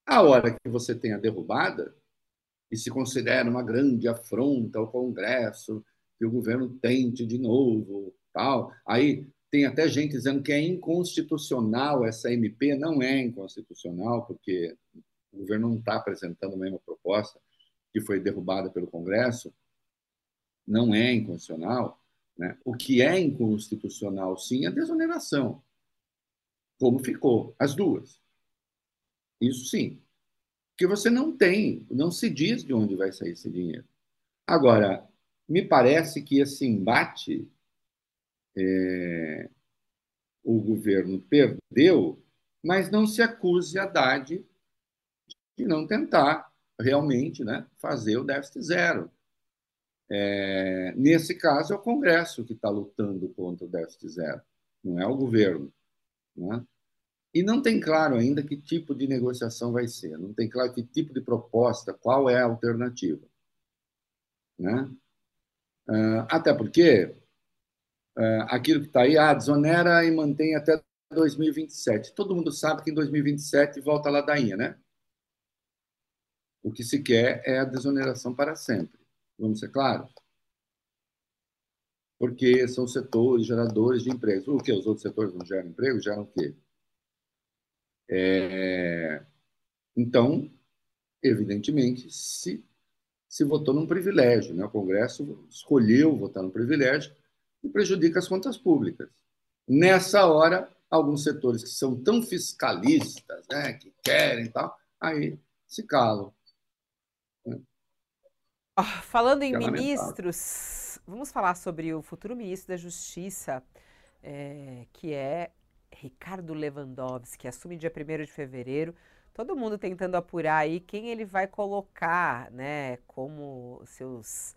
A hora que você tem a derrubada, e se considera uma grande afronta ao Congresso, que o governo tente de novo, tal, aí tem até gente dizendo que é inconstitucional essa MP, não é inconstitucional, porque o governo não está apresentando a mesma proposta que foi derrubada pelo Congresso, não é inconstitucional. Né? O que é inconstitucional, sim, é a desoneração. Como ficou? As duas. Isso sim. Porque você não tem, não se diz de onde vai sair esse dinheiro. Agora, me parece que esse embate é, o governo perdeu, mas não se acuse a Haddad de não tentar realmente né, fazer o déficit zero. É, nesse caso, é o Congresso que está lutando contra o déficit zero, não é o governo. Né? E não tem claro ainda que tipo de negociação vai ser, não tem claro que tipo de proposta, qual é a alternativa. Né? Uh, até porque uh, aquilo que está aí, ah, desonera e mantém até 2027. Todo mundo sabe que em 2027 volta a ladainha, né? O que se quer é a desoneração para sempre. Vamos ser claros? Porque são setores geradores de empregos. O que? Os outros setores não geram emprego? Geram o quê? É... Então, evidentemente, se, se votou num privilégio. Né? O Congresso escolheu votar num privilégio e prejudica as contas públicas. Nessa hora, alguns setores que são tão fiscalistas, né, que querem tal, aí se calam. Oh, falando em ministros, vamos falar sobre o futuro ministro da Justiça, é, que é Ricardo Lewandowski, que assume dia 1 de fevereiro. Todo mundo tentando apurar aí quem ele vai colocar, né, como seus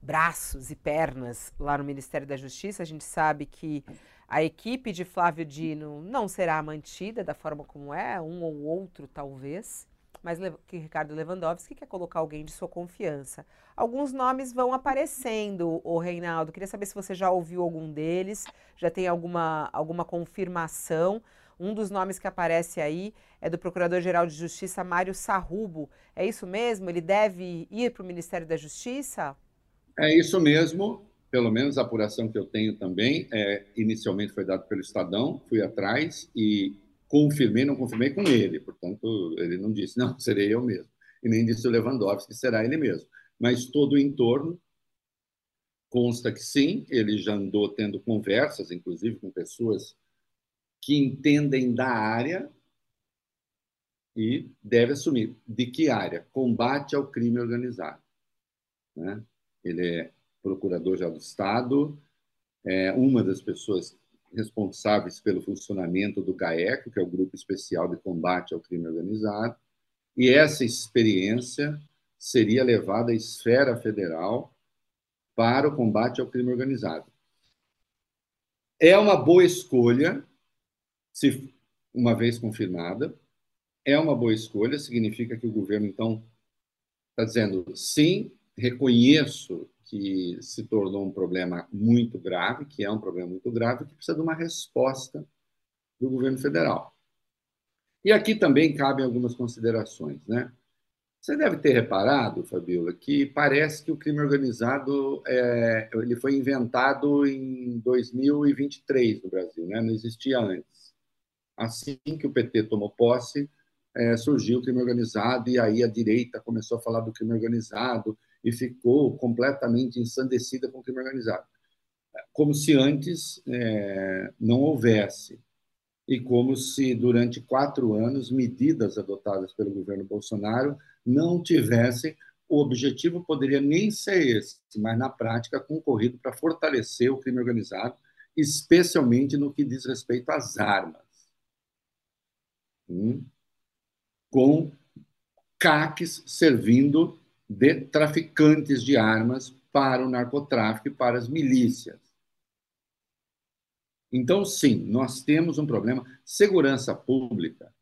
braços e pernas lá no Ministério da Justiça. A gente sabe que a equipe de Flávio Dino não será mantida da forma como é, um ou outro talvez mas que Ricardo Lewandowski quer colocar alguém de sua confiança. Alguns nomes vão aparecendo, o Reinaldo. Queria saber se você já ouviu algum deles, já tem alguma, alguma confirmação. Um dos nomes que aparece aí é do Procurador-Geral de Justiça, Mário Sarrubo. É isso mesmo? Ele deve ir para o Ministério da Justiça? É isso mesmo, pelo menos a apuração que eu tenho também. É, inicialmente foi dado pelo Estadão, fui atrás e confirmei, não confirmei com ele, portanto, ele não disse, não, serei eu mesmo. E nem disse o Lewandowski será ele mesmo. Mas todo o entorno consta que sim, ele já andou tendo conversas, inclusive com pessoas que entendem da área e deve assumir. De que área? Combate ao crime organizado. Né? Ele é procurador-geral do Estado, é uma das pessoas responsáveis pelo funcionamento do GAECO, que é o Grupo Especial de Combate ao Crime Organizado, e essa experiência seria levada à esfera federal para o combate ao crime organizado. É uma boa escolha, se uma vez confirmada, é uma boa escolha, significa que o governo, então, está dizendo sim, reconheço que se tornou um problema muito grave, que é um problema muito grave, que precisa de uma resposta do governo federal. E aqui também cabem algumas considerações, né? Você deve ter reparado, Fabiola, que parece que o crime organizado é, ele foi inventado em 2023 no Brasil, né? não existia antes. Assim que o PT tomou posse, é, surgiu o crime organizado e aí a direita começou a falar do crime organizado e ficou completamente ensandecida com o crime organizado. Como se antes é, não houvesse. E como se, durante quatro anos, medidas adotadas pelo governo Bolsonaro não tivessem. O objetivo poderia nem ser esse, mas, na prática, concorrido para fortalecer o crime organizado, especialmente no que diz respeito às armas. Hum? Com CACs servindo de traficantes de armas para o narcotráfico e para as milícias. Então, sim, nós temos um problema. Segurança pública,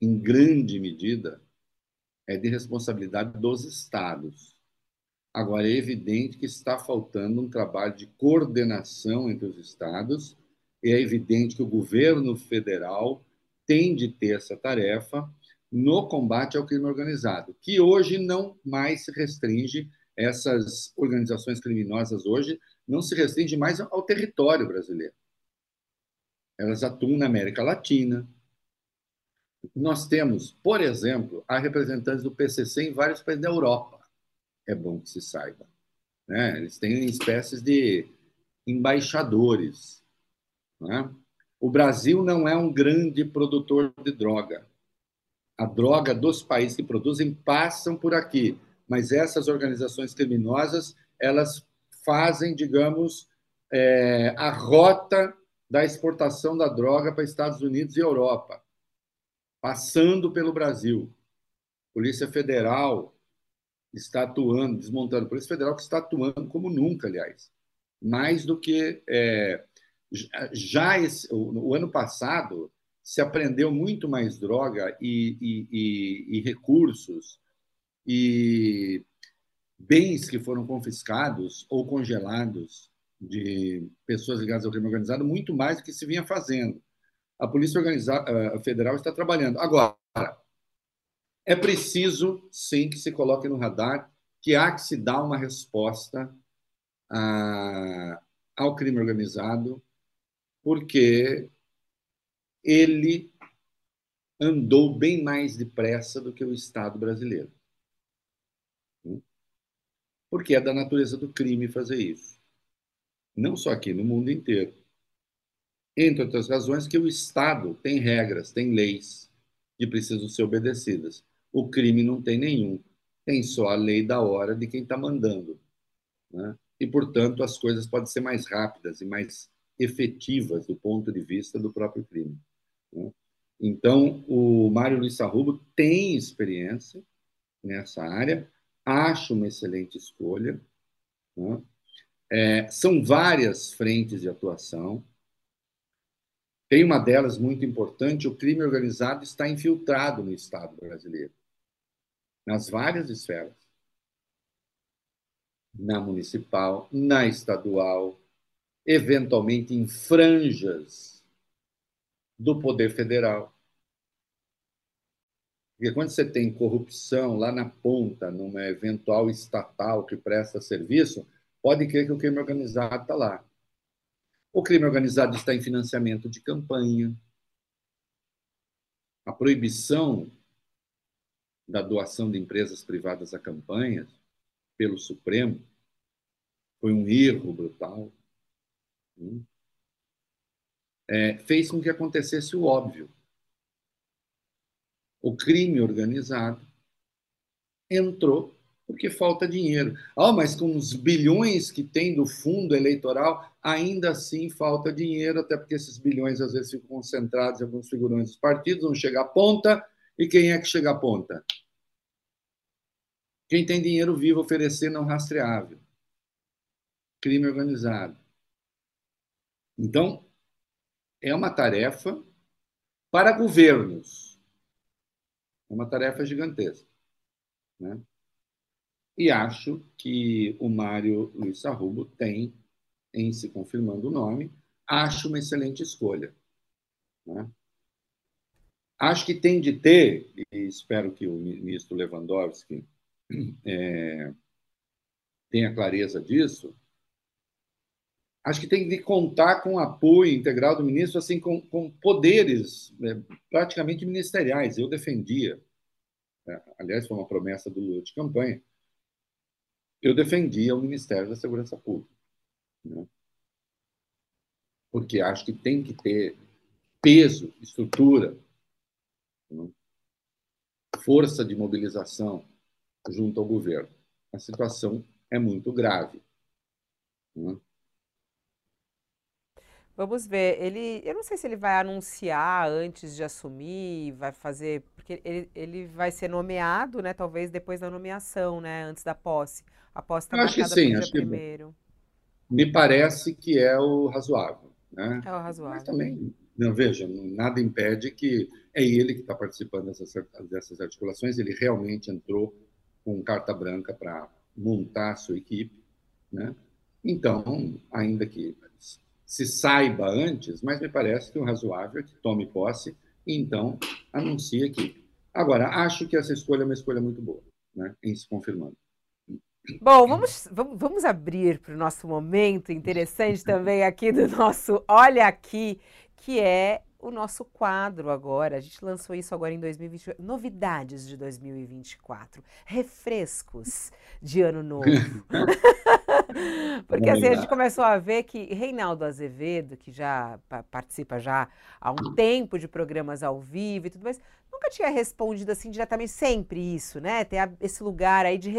em grande medida, é de responsabilidade dos estados. Agora, é evidente que está faltando um trabalho de coordenação entre os estados, e é evidente que o governo federal tem de ter essa tarefa, no combate ao crime organizado, que hoje não mais se restringe, essas organizações criminosas hoje não se restringe mais ao território brasileiro. Elas atuam na América Latina. Nós temos, por exemplo, a representantes do PCC em vários países da Europa. É bom que se saiba. Né? Eles têm espécies de embaixadores. Né? O Brasil não é um grande produtor de droga a droga dos países que produzem passam por aqui, mas essas organizações criminosas elas fazem, digamos, é, a rota da exportação da droga para Estados Unidos e Europa, passando pelo Brasil. Polícia Federal está atuando, desmontando. Polícia Federal que está atuando como nunca, aliás, mais do que é, já esse, o, o, ano passado se aprendeu muito mais droga e, e, e, e recursos e bens que foram confiscados ou congelados de pessoas ligadas ao crime organizado, muito mais do que se vinha fazendo. A Polícia Organizada Federal está trabalhando. Agora, é preciso, sim, que se coloque no radar que há que se dar uma resposta a, ao crime organizado, porque ele andou bem mais depressa do que o Estado brasileiro. Porque é da natureza do crime fazer isso. Não só aqui, no mundo inteiro. Entre outras razões, que o Estado tem regras, tem leis que precisam ser obedecidas. O crime não tem nenhum. Tem só a lei da hora de quem está mandando. Né? E, portanto, as coisas podem ser mais rápidas e mais efetivas do ponto de vista do próprio crime. Né? Então, o Mário Luiz Sarrubo tem experiência nessa área, acho uma excelente escolha. Né? É, são várias frentes de atuação. Tem uma delas muito importante: o crime organizado está infiltrado no Estado brasileiro, nas várias esferas na municipal, na estadual, eventualmente em franjas do poder federal. Porque quando você tem corrupção lá na ponta, numa eventual estatal que presta serviço, pode crer que o crime organizado está lá. O crime organizado está em financiamento de campanha. A proibição da doação de empresas privadas a campanhas pelo Supremo foi um erro brutal. Hum, é, fez com que acontecesse o óbvio. O crime organizado entrou porque falta dinheiro. Ah, mas com os bilhões que tem do fundo eleitoral, ainda assim falta dinheiro, até porque esses bilhões às vezes ficam concentrados em alguns figurões dos partidos, vão chegar à ponta, e quem é que chega à ponta? Quem tem dinheiro vivo oferecer não rastreável. Crime organizado. Então, é uma tarefa para governos. É uma tarefa gigantesca. Né? E acho que o Mário Luiz Sarrubo tem, em se confirmando o nome, acho uma excelente escolha. Né? Acho que tem de ter, e espero que o ministro Lewandowski é, tenha clareza disso, acho que tem de contar com o apoio integral do ministro, assim, com, com poderes né, praticamente ministeriais. Eu defendia, né, aliás, foi uma promessa do Lula de campanha, eu defendia o Ministério da Segurança Pública. Né? Porque acho que tem que ter peso, estrutura, né? força de mobilização junto ao governo. A situação é muito grave. Né? Vamos ver. Ele, eu não sei se ele vai anunciar antes de assumir, vai fazer, porque ele, ele vai ser nomeado, né? Talvez depois da nomeação, né? Antes da posse. A posse está marcada acho que sim, acho primeiro. Que me parece que é o razoável, né? É o razoável. Mas também, não veja, nada impede que é ele que está participando dessas, dessas articulações. Ele realmente entrou com carta branca para montar a sua equipe, né? Então, ainda que se saiba antes, mas me parece que o razoável é que tome posse e então anuncie aqui. Agora, acho que essa escolha é uma escolha muito boa, né, em se confirmando. Bom, vamos, vamos, abrir para o nosso momento interessante também aqui do nosso Olha Aqui, que é o nosso quadro agora. A gente lançou isso agora em 2020. Novidades de 2024. Refrescos de ano novo. Porque assim, a gente começou a ver que Reinaldo Azevedo, que já participa já há um tempo de programas ao vivo e tudo mais, nunca tinha respondido assim diretamente sempre isso, né? Tem esse lugar aí de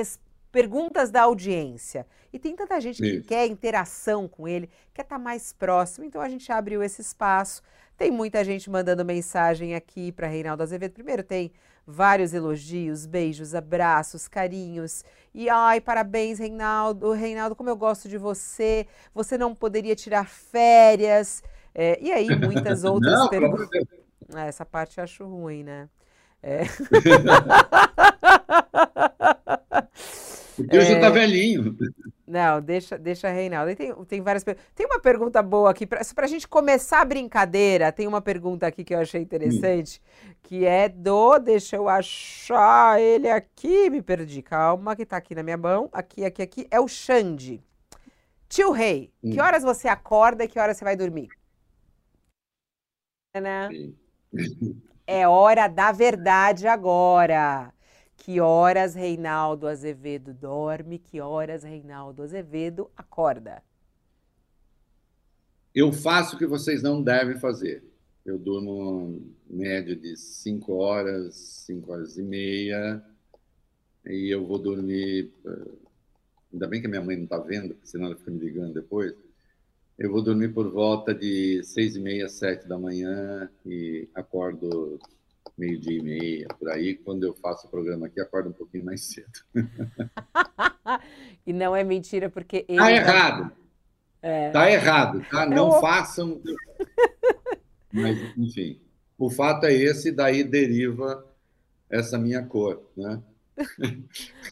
perguntas da audiência. E tem tanta gente que quer interação com ele, quer estar tá mais próximo, então a gente abriu esse espaço tem muita gente mandando mensagem aqui para Reinaldo Azevedo. Primeiro tem vários elogios, beijos, abraços, carinhos. E ai, parabéns, Reinaldo. Reinaldo, como eu gosto de você. Você não poderia tirar férias. É, e aí, muitas outras perguntas. É, essa parte eu acho ruim, né? É. Porque está é... velhinho. Não, deixa, deixa Reinaldo. Tem, tem várias Tem uma pergunta boa aqui. Para a gente começar a brincadeira, tem uma pergunta aqui que eu achei interessante, hum. que é do. Deixa eu achar ele aqui. Me perdi. Calma, que está aqui na minha mão. Aqui, aqui, aqui. É o Xande. Tio Rei, hum. que horas você acorda e que horas você vai dormir? Né? É hora da verdade agora. Que horas Reinaldo Azevedo dorme? Que horas Reinaldo Azevedo acorda? Eu faço o que vocês não devem fazer. Eu durmo média de 5 horas, 5 horas e meia, e eu vou dormir. Eh, ainda bem que minha mãe não está vendo, senão ela fica me ligando depois. Eu vou dormir por volta de seis e meia, sete da manhã e acordo meio-dia e meia, por aí. Quando eu faço o programa aqui, acordo um pouquinho mais cedo. e não é mentira, porque ele. Tá, errado. É... Tá errado, tá? Não eu... façam. Mas, enfim, o fato é esse, daí deriva essa minha cor, né?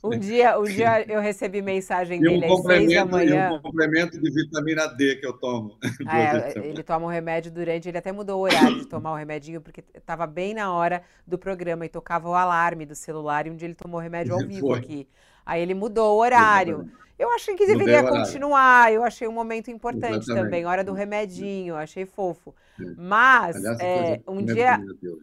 Um dia, um dia eu recebi mensagem dele um às seis da manhã. um complemento de vitamina D que eu tomo. Ah, é, ele toma um remédio durante, ele até mudou o horário de tomar o remedinho, porque estava bem na hora do programa e tocava o alarme do celular, e um dia ele tomou remédio ao vivo Foi. aqui. Aí ele mudou o horário. Eu achei que deveria continuar, eu achei um momento importante Exatamente. também, hora do remedinho, achei fofo. Mas Aliás, é, um dia,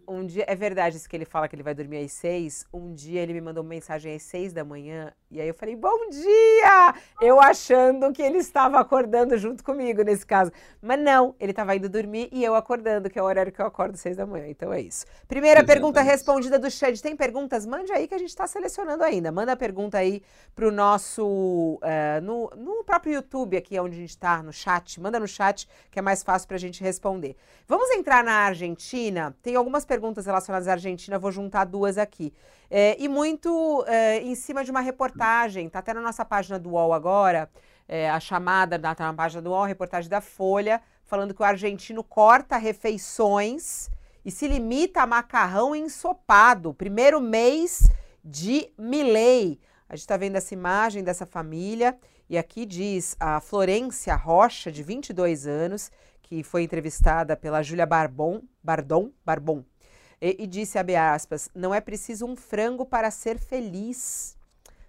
um dia é verdade isso que ele fala que ele vai dormir às seis. Um dia ele me mandou uma mensagem às seis da manhã e aí eu falei bom dia, eu achando que ele estava acordando junto comigo nesse caso, mas não, ele estava indo dormir e eu acordando que é o horário que eu acordo às seis da manhã. Então é isso. Primeira Exatamente. pergunta respondida do Xande. Tem perguntas? Mande aí que a gente está selecionando ainda. Manda a pergunta aí pro nosso uh, no, no próprio YouTube aqui onde a gente está no chat. Manda no chat que é mais fácil para a gente responder. Vamos entrar na Argentina. Tem algumas perguntas relacionadas à Argentina, vou juntar duas aqui. É, e muito é, em cima de uma reportagem, está até na nossa página do UOL agora, é, a chamada está na página do UOL, reportagem da Folha, falando que o argentino corta refeições e se limita a macarrão ensopado. Primeiro mês de Milei. A gente está vendo essa imagem dessa família e aqui diz a Florência Rocha, de 22 anos, que foi entrevistada pela Júlia Barbon, Bardon, Barbon, e, e disse, abre aspas, não é preciso um frango para ser feliz,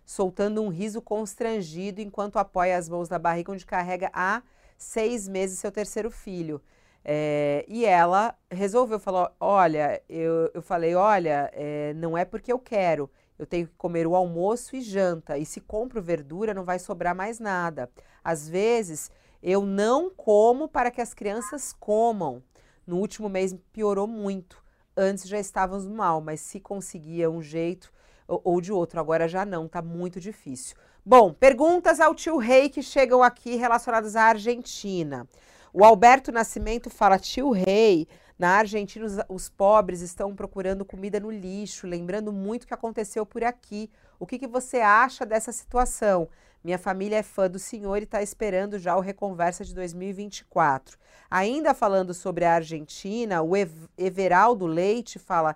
soltando um riso constrangido enquanto apoia as mãos na barriga onde carrega há seis meses seu terceiro filho. É, e ela resolveu, falou, olha, eu, eu falei, olha, é, não é porque eu quero, eu tenho que comer o almoço e janta, e se compro verdura não vai sobrar mais nada. Às vezes eu não como para que as crianças comam. No último mês piorou muito. Antes já estávamos mal, mas se conseguia um jeito ou de outro, agora já não, tá muito difícil. Bom, perguntas ao tio Rei que chegam aqui relacionadas à Argentina. O Alberto Nascimento fala: tio Rei, na Argentina os, os, pobres estão procurando comida no lixo, lembrando muito o que aconteceu por aqui. O que, que você acha dessa situação? Minha família é fã do senhor e está esperando já o Reconversa de 2024. Ainda falando sobre a Argentina, o Everaldo Leite fala: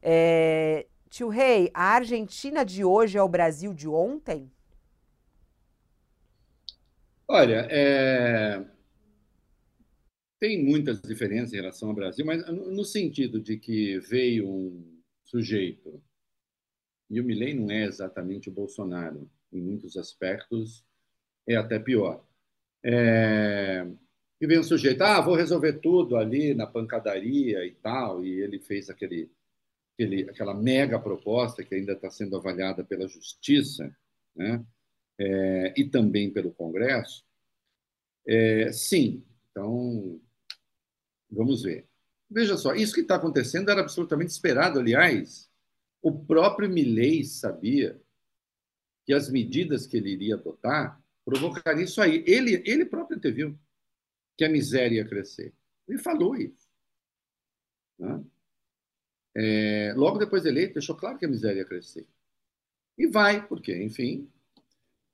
é, Tio Rei, a Argentina de hoje é o Brasil de ontem? Olha, é... tem muitas diferenças em relação ao Brasil, mas no sentido de que veio um sujeito, e o Milley não é exatamente o Bolsonaro, em muitos aspectos, é até pior. É... E vem um sujeito, ah, vou resolver tudo ali na pancadaria e tal, e ele fez aquele, aquele, aquela mega proposta que ainda está sendo avaliada pela Justiça, né? É, e também pelo Congresso. É, sim, então vamos ver. Veja só, isso que está acontecendo era absolutamente esperado, aliás. O próprio Milley sabia que as medidas que ele iria adotar provocariam isso aí. Ele, ele próprio anteviu que a miséria ia crescer. Ele falou isso. Né? é, logo depois de eleito, deixou claro que a miséria ia crescer. E vai, porque, enfim,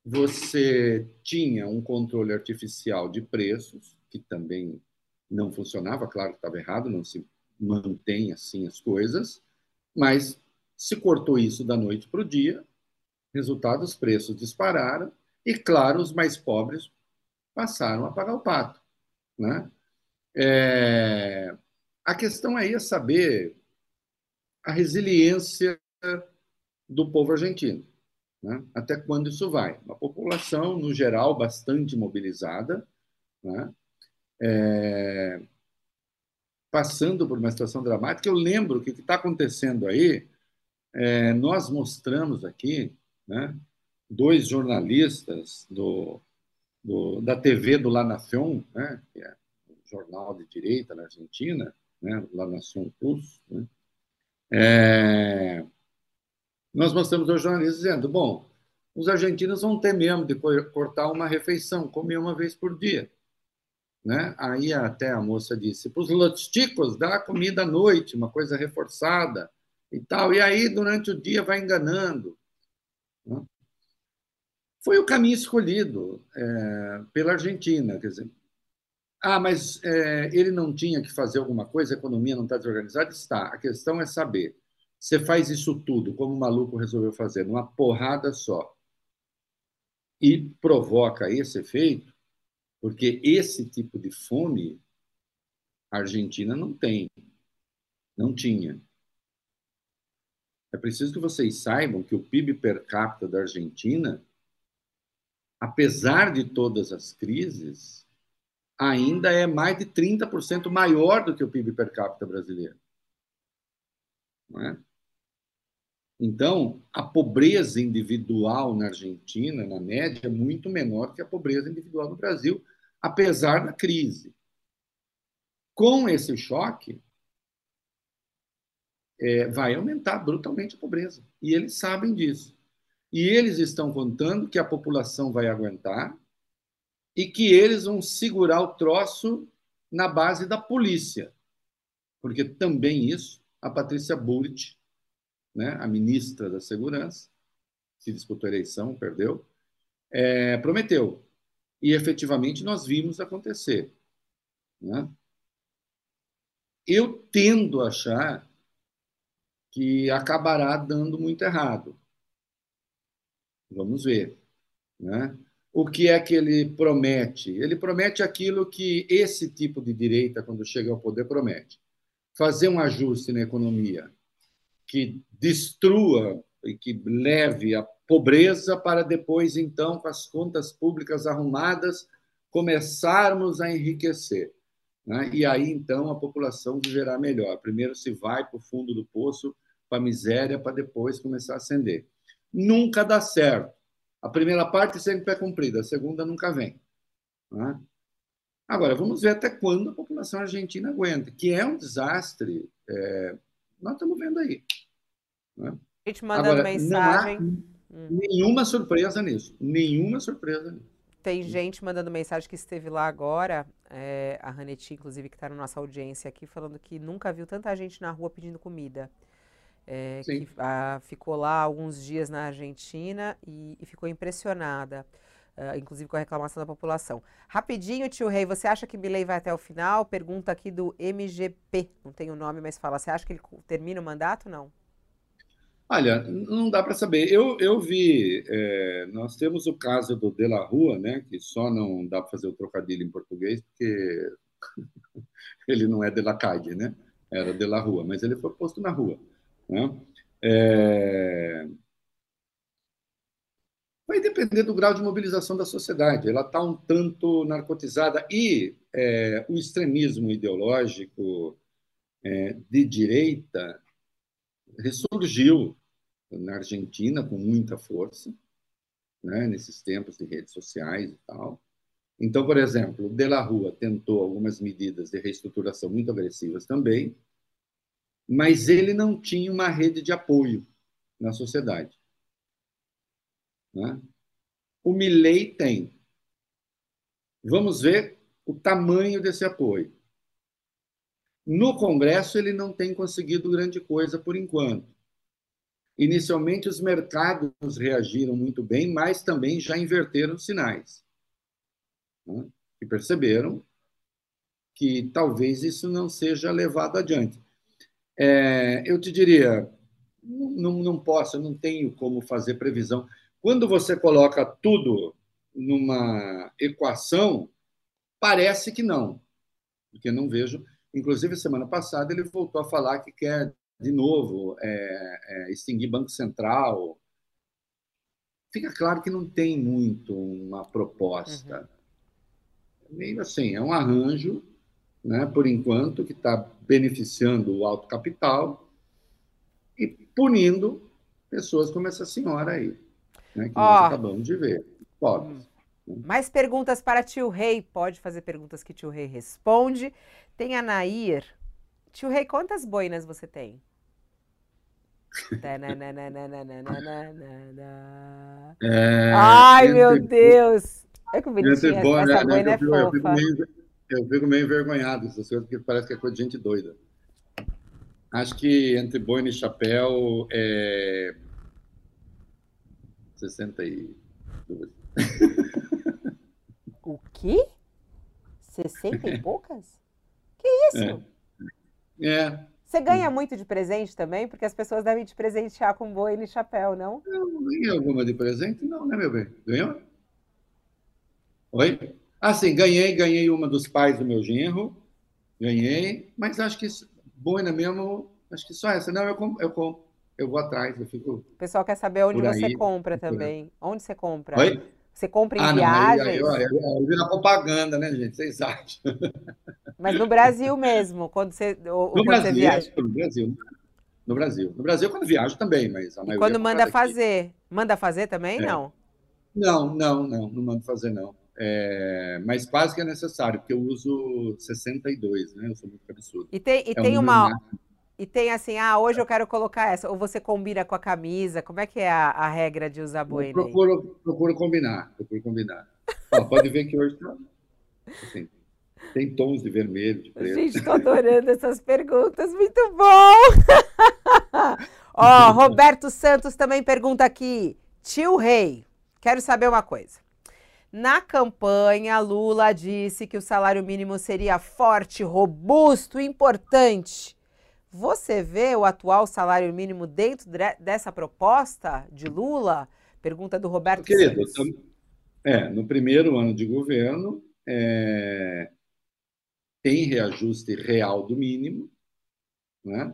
você tinha um controle artificial de preços, que também não funcionava, claro que estava errado, não se mantém assim as coisas, mas se cortou isso da noite para o dia, resultado, os preços dispararam, e, claro, os mais pobres passaram a pagar o pato. Né? É... A questão aí é saber a resiliência do povo argentino. Né? Até quando isso vai? Uma população, no geral, bastante mobilizada, né? é... passando por uma situação dramática. Eu lembro que o que está acontecendo aí, é... nós mostramos aqui, né? dois jornalistas do, do, da TV do La Nación, né? que é um jornal de direita na Argentina, né? La Nación Plus, né? É... Nós mostramos aos jornalistas dizendo: bom, os argentinos vão ter mesmo de cortar uma refeição, comer uma vez por dia. Né? Aí até a moça disse: para os lotisticos, dá comida à noite, uma coisa reforçada e tal. E aí, durante o dia, vai enganando. Né? Foi o caminho escolhido é, pela Argentina. Quer dizer, ah, mas é, ele não tinha que fazer alguma coisa, a economia não está desorganizada? Está. A questão é saber você faz isso tudo, como o maluco resolveu fazer, numa porrada só, e provoca esse efeito, porque esse tipo de fome a Argentina não tem, não tinha. É preciso que vocês saibam que o PIB per capita da Argentina, apesar de todas as crises, ainda é mais de 30% maior do que o PIB per capita brasileiro. É? Então, a pobreza individual na Argentina, na média, é muito menor que a pobreza individual no Brasil, apesar da crise. Com esse choque, é, vai aumentar brutalmente a pobreza. E eles sabem disso. E eles estão contando que a população vai aguentar e que eles vão segurar o troço na base da polícia. Porque também isso, a Patrícia Bullrich né, a ministra da Segurança, que disputou a eleição, perdeu, é, prometeu. E efetivamente nós vimos acontecer. Né? Eu tendo a achar que acabará dando muito errado. Vamos ver. Né? O que é que ele promete? Ele promete aquilo que esse tipo de direita, quando chega ao poder, promete: fazer um ajuste na economia que destrua e que leve à pobreza para depois, então, com as contas públicas arrumadas, começarmos a enriquecer. Né? E aí, então, a população viverá melhor. Primeiro se vai para o fundo do poço, para a miséria, para depois começar a ascender. Nunca dá certo. A primeira parte sempre é cumprida, a segunda nunca vem. Né? Agora, vamos ver até quando a população argentina aguenta, que é um desastre. É, nós estamos vendo aí. Né? Gente mandando Agora, mensagem. Não há nenhuma surpresa nisso. Nenhuma surpresa nisso. Tem gente mandando mensagem que esteve lá agora, é, a Raneti, inclusive, que está na nossa audiência aqui, falando que nunca viu tanta gente na rua pedindo comida. É, que a, ficou lá alguns dias na Argentina e, e ficou impressionada, uh, inclusive com a reclamação da população. Rapidinho, tio Rei, você acha que Milley vai até o final? Pergunta aqui do MGP, não tem o nome, mas fala, você acha que ele termina o mandato não? Olha, não dá para saber. Eu, eu vi, é, nós temos o caso do De La Rua, né, que só não dá para fazer o trocadilho em português, porque ele não é de la calle, né? Era de la Rua, mas ele foi posto na rua. Né? É... Vai depender do grau de mobilização da sociedade. Ela está um tanto narcotizada e é, o extremismo ideológico é, de direita ressurgiu na Argentina com muita força, né, nesses tempos de redes sociais e tal. Então, por exemplo, De La Rua tentou algumas medidas de reestruturação muito agressivas também, mas ele não tinha uma rede de apoio na sociedade. Né? O Milley tem. Vamos ver o tamanho desse apoio. No Congresso, ele não tem conseguido grande coisa por enquanto. Inicialmente, os mercados reagiram muito bem, mas também já inverteram sinais. Né? E perceberam que talvez isso não seja levado adiante. É, eu te diria, não, não posso, não tenho como fazer previsão. Quando você coloca tudo numa equação, parece que não, porque não vejo. Inclusive, semana passada, ele voltou a falar que quer, de novo, é, é, extinguir Banco Central. Fica claro que não tem muito uma proposta. Uhum. Meio assim, é um arranjo, né, por enquanto, que está beneficiando o alto capital e punindo pessoas como essa senhora aí, né, que oh. nós acabamos de ver, pobres. Hum. Mais perguntas para tio Rei. Pode fazer perguntas que tio Rei responde. Tem a Nair. Tio Rei, quantas boinas você tem? é, Ai, meu Deus! É que bonitinha. Essa né, boina é eu, fofa. Meio, eu fico meio envergonhado essas coisas, porque parece que é coisa de gente doida. Acho que entre boina e chapéu é 62. O quê? 60 e poucas? Que isso? É. é. Você ganha muito de presente também? Porque as pessoas devem te presentear com boina e chapéu, não? Eu não ganhei alguma de presente, não, né, meu bem? Ganhou? Oi? Ah, sim, ganhei, ganhei uma dos pais do meu genro. Ganhei, mas acho que boina mesmo, acho que só essa. Não, eu compro, eu, compro, eu vou atrás, eu fico. O pessoal quer saber onde você compra também. Onde você compra? Oi? Você compra em ah, viagens? Não, aí, aí, aí vira propaganda, né, gente? Vocês acham? Mas no Brasil mesmo, quando você, ou, no quando Brasil, você viaja? No Brasil. No Brasil. No Brasil, quando viajo também, mas a maioria. E quando manda fazer? Aqui. Manda fazer também? É. Não. Não, não, não, não mando fazer, não. É, mas quase que é necessário, porque eu uso 62, né? Eu sou muito absurdo. E tem, e é tem uma. E tem assim, ah, hoje eu quero colocar essa. Ou você combina com a camisa? Como é que é a, a regra de usar boina? Procuro, procuro combinar, procuro combinar. Ó, pode ver que hoje tá, assim, tem tons de vermelho, de preto. Gente, estou adorando essas perguntas, muito bom! Ó, Roberto Santos também pergunta aqui, tio Rei, quero saber uma coisa. Na campanha, Lula disse que o salário mínimo seria forte, robusto, importante. Você vê o atual salário mínimo dentro dessa proposta de Lula? Pergunta do Roberto Querido, é, no primeiro ano de governo, é, tem reajuste real do mínimo, né?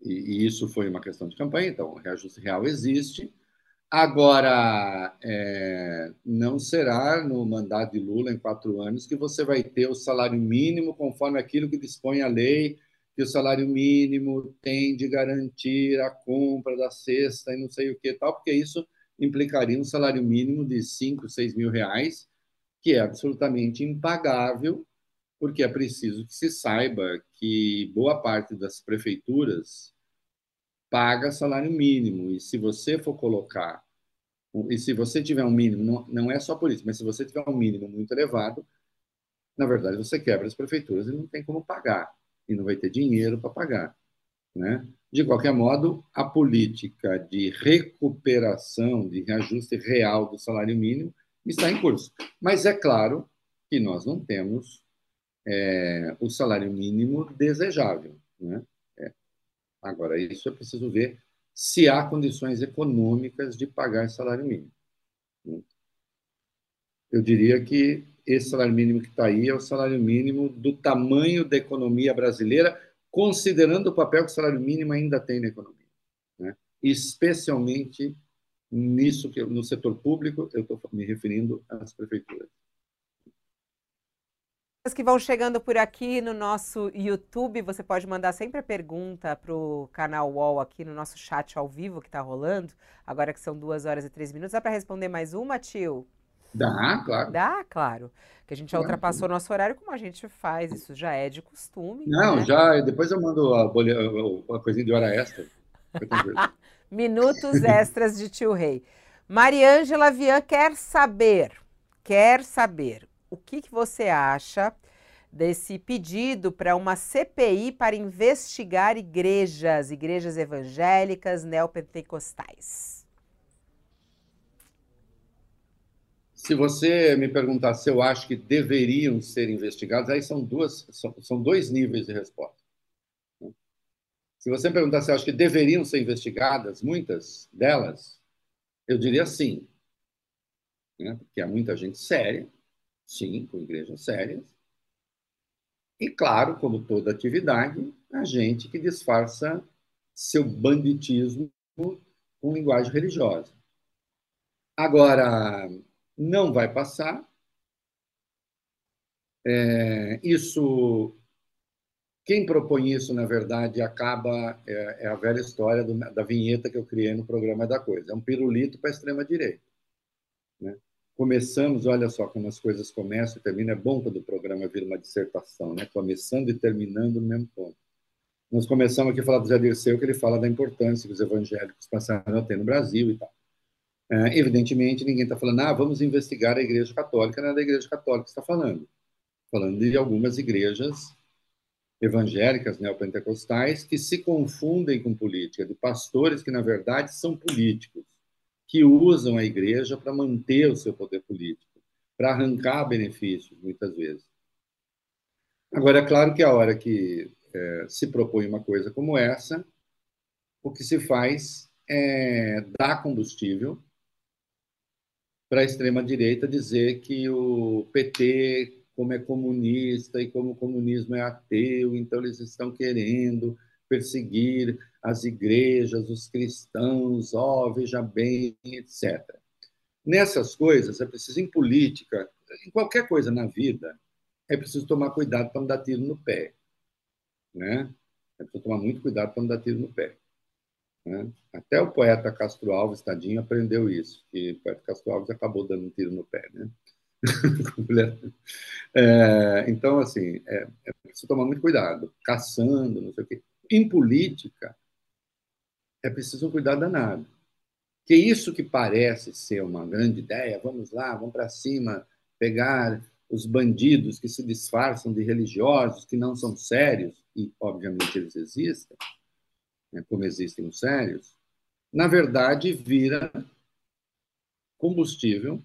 E, e, isso foi uma questão de campanha, então o reajuste real existe. Agora, é, não será no mandato de Lula, em quatro anos, que você vai ter o salário mínimo conforme aquilo que dispõe a lei, que o salário mínimo tem de garantir a compra da cesta e não sei o que tal, porque isso implicaria um salário mínimo de 5, 6 mil reais, que é absolutamente impagável, porque é preciso que se saiba que boa parte das prefeituras paga salário mínimo. E se você for colocar, e se você tiver um mínimo, não, não é só por isso, mas se você tiver um mínimo muito elevado, na verdade você quebra as prefeituras e não tem como pagar, e não vai ter dinheiro para pagar. Né? De qualquer modo, a política de recuperação, de reajuste real do salário mínimo está em curso. Mas é claro que nós não temos é, o salário mínimo desejável. Né? Agora, isso é preciso ver se há condições econômicas de pagar salário mínimo. Eu diria que esse salário mínimo que está aí é o salário mínimo do tamanho da economia brasileira, considerando o papel que o salário mínimo ainda tem na economia. Né? Especialmente nisso que no setor público, eu estou me referindo às prefeituras que vão chegando por aqui no nosso YouTube, você pode mandar sempre a pergunta para o canal UOL aqui no nosso chat ao vivo que está rolando, agora que são duas horas e três minutos. Dá para responder mais uma, tio? Dá, claro. Dá, claro. Que a gente já claro. ultrapassou o nosso horário, como a gente faz, isso já é de costume. Não, né? já, depois eu mando a, bolha, a coisinha de hora extra. Minutos extras de tio Rei. Mariângela Vian quer saber, quer saber o que, que você acha desse pedido para uma CPI para investigar igrejas, igrejas evangélicas neopentecostais. Se você me perguntar se eu acho que deveriam ser investigados, aí são, duas, são, são dois níveis de resposta. Se você me perguntar se eu acho que deveriam ser investigadas, muitas delas, eu diria sim. Né? Porque há muita gente séria, sim, com igrejas sérias. E, claro, como toda atividade, a gente que disfarça seu banditismo com linguagem religiosa. Agora, não vai passar. É, isso, quem propõe isso, na verdade, acaba é, é a velha história do, da vinheta que eu criei no programa da coisa. É um pirulito para a extrema direita. Né? Começamos, olha só como as coisas começam e terminam. É bom quando o programa vira uma dissertação, né? Começando e terminando no mesmo ponto. Nós começamos aqui a falar do Zé Dirceu, que ele fala da importância que os evangélicos passaram a ter no Brasil e tal. É, evidentemente, ninguém está falando, ah, vamos investigar a Igreja Católica, não é da Igreja Católica que está falando. Falando de algumas igrejas evangélicas neopentecostais que se confundem com política, de pastores que, na verdade, são políticos, que usam a igreja para manter o seu poder político, para arrancar benefícios, muitas vezes. Agora, é claro que a hora que é, se propõe uma coisa como essa, o que se faz é dar combustível para a extrema-direita dizer que o PT, como é comunista e como o comunismo é ateu, então eles estão querendo perseguir as igrejas, os cristãos, ó, oh, veja bem, etc. Nessas coisas, é preciso, em política, em qualquer coisa na vida, é preciso tomar cuidado para não dar tiro no pé. Né? É preciso tomar muito cuidado para não dar tiro no pé. Né? Até o poeta Castro Alves, tadinho, aprendeu isso, que o poeta Castro Alves acabou dando um tiro no pé. Né? é, então, assim, é, é preciso tomar muito cuidado, caçando, não sei o quê. Em política, é preciso cuidado danado. Que isso que parece ser uma grande ideia, vamos lá, vamos para cima, pegar os bandidos que se disfarçam de religiosos, que não são sérios, e obviamente eles existem, né, como existem os sérios, na verdade vira combustível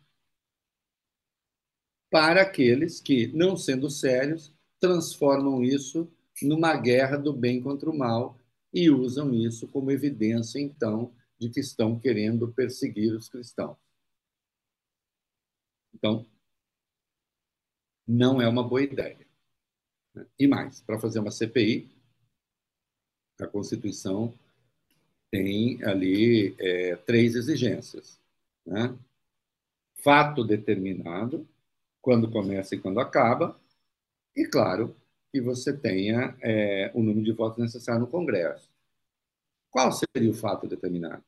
para aqueles que, não sendo sérios, transformam isso numa guerra do bem contra o mal e usam isso como evidência, então, de que estão querendo perseguir os cristãos. Então, não é uma boa ideia. E mais, para fazer uma CPI, a Constituição tem ali é, três exigências. Né? Fato determinado, quando começa e quando acaba, e, claro, que você tenha é, o número de votos necessário no Congresso. Qual seria o fato determinado?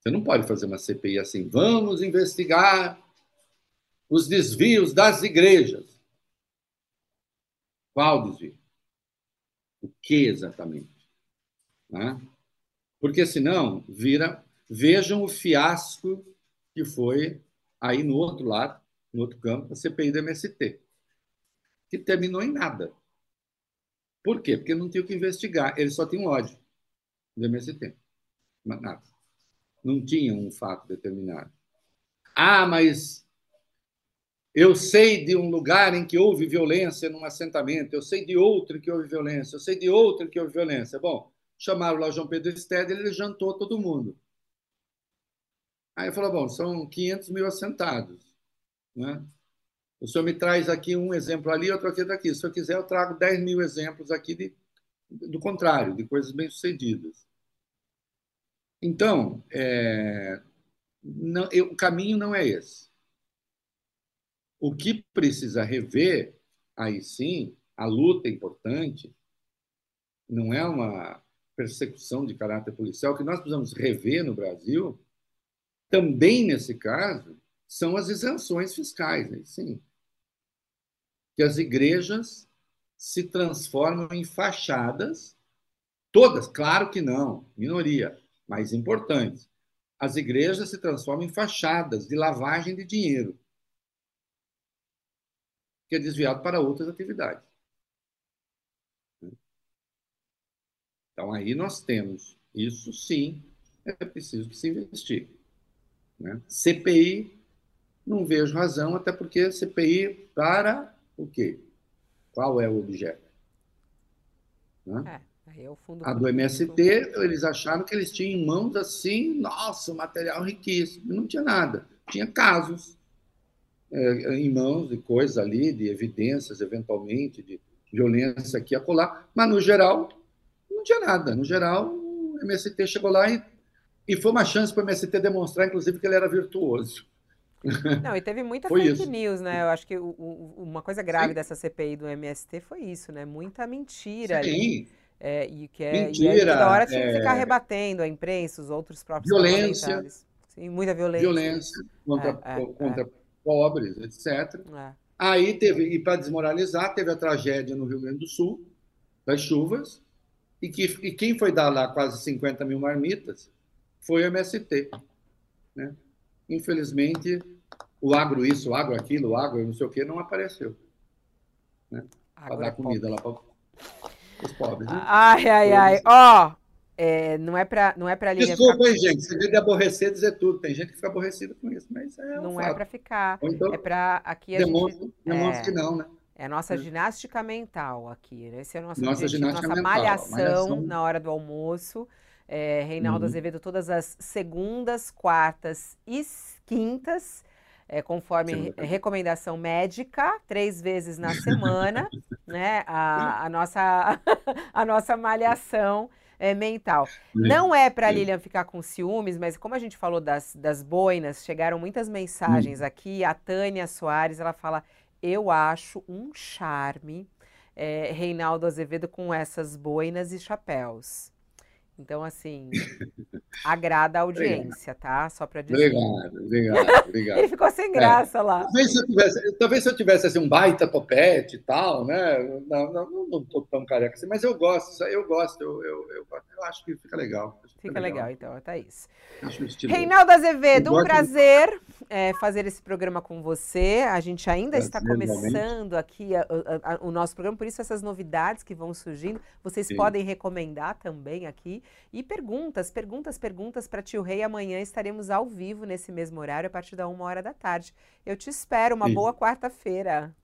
Você não pode fazer uma CPI assim, vamos investigar os desvios das igrejas. Qual desvio? O que exatamente? Né? Porque senão vira. Vejam o fiasco que foi aí no outro lado, no outro campo, a CPI do MST, que terminou em nada. Por quê? Porque não tinha o que investigar, eles só tinham ódio do MST. Nada. Não tinha um fato determinado. Ah, mas eu sei de um lugar em que houve violência num assentamento, eu sei de outro que houve violência, eu sei de outro que houve violência. Bom, chamaram lá o João Pedro Stedler, ele jantou todo mundo. Aí falou, bom, são 500 mil assentados. Né? O senhor me traz aqui um exemplo ali, outro aqui daqui. Se eu quiser, eu trago 10 mil exemplos aqui de, do contrário, de coisas bem-sucedidas. Então, é, não, eu, o caminho não é esse. O que precisa rever, aí sim, a luta é importante, não é uma persecução de caráter policial, o que nós precisamos rever no Brasil, também nesse caso, são as isenções fiscais, né? sim. Que as igrejas se transformam em fachadas, todas, claro que não, minoria, mas importantes. As igrejas se transformam em fachadas de lavagem de dinheiro. que é desviado para outras atividades. Então, aí nós temos, isso sim, é preciso que se investigue. Né? CPI, não vejo razão, até porque CPI para o quê? Qual é o objeto? Né? É, é a do MST, eles acharam que eles tinham em mãos assim, nossa, material riquíssimo. Não tinha nada. Tinha casos é, em mãos de coisas ali, de evidências, eventualmente, de violência aqui e acolá, mas no geral, não tinha nada. No geral, o MST chegou lá e, e foi uma chance para o MST demonstrar, inclusive, que ele era virtuoso. Não, e teve muita foi fake isso. news, né? Eu acho que o, o, uma coisa grave Sim. dessa CPI do MST foi isso, né? Muita mentira Sim. ali. É, e que é, mentira, e toda hora tinha que ficar é... rebatendo a imprensa, os outros próprios violência, Sim, muita violência. Violência contra, é, é contra é. pobres, etc. Aí teve, e para desmoralizar, teve a tragédia no Rio Grande do Sul, das chuvas, e, que, e quem foi dar lá quase 50 mil marmitas foi o MST. Né? Infelizmente, o agro isso, o agro aquilo, o agro não sei o que, não apareceu. Né? Para dar comida lá para os pobres. Né? Ai, ai, ai. Ó, oh, é, não é para não é para Desculpa, ficar... gente. Você de aborrecer dizer tudo. Tem gente que fica aborrecida com isso, mas é Não um é para ficar. Então, é para aqui a demonstra, gente demonstra é, que não, né? É a nossa é. ginástica mental aqui. Né? Esse é o nosso nossa objetivo, nossa mental, malhação, malhação, na hora do almoço. É, Reinaldo uhum. Azevedo todas as segundas, quartas e quintas é, conforme recomendação médica, três vezes na semana, né? A, a, nossa, a nossa malhação é, mental. Não é para Lilian ficar com ciúmes, mas como a gente falou das, das boinas, chegaram muitas mensagens hum. aqui. A Tânia Soares, ela fala: Eu acho um charme é, Reinaldo Azevedo com essas boinas e chapéus. Então, assim, agrada a audiência, tá? Só para dizer. Obrigado, obrigado, obrigado. Ele ficou sem graça é. lá. Talvez se, eu tivesse, talvez se eu tivesse assim, um baita topete e tal, né? Não, não, não tô tão careca assim, mas eu gosto, eu gosto, eu, eu, eu, eu acho que fica legal. Fica legal, então, Thaís. Reinaldo Azevedo, um prazer é, fazer esse programa com você. A gente ainda está começando aqui a, a, a, o nosso programa, por isso essas novidades que vão surgindo, vocês Sim. podem recomendar também aqui. E perguntas, perguntas, perguntas para Tio Rei. Amanhã estaremos ao vivo nesse mesmo horário, a partir da uma hora da tarde. Eu te espero. Uma Sim. boa quarta-feira.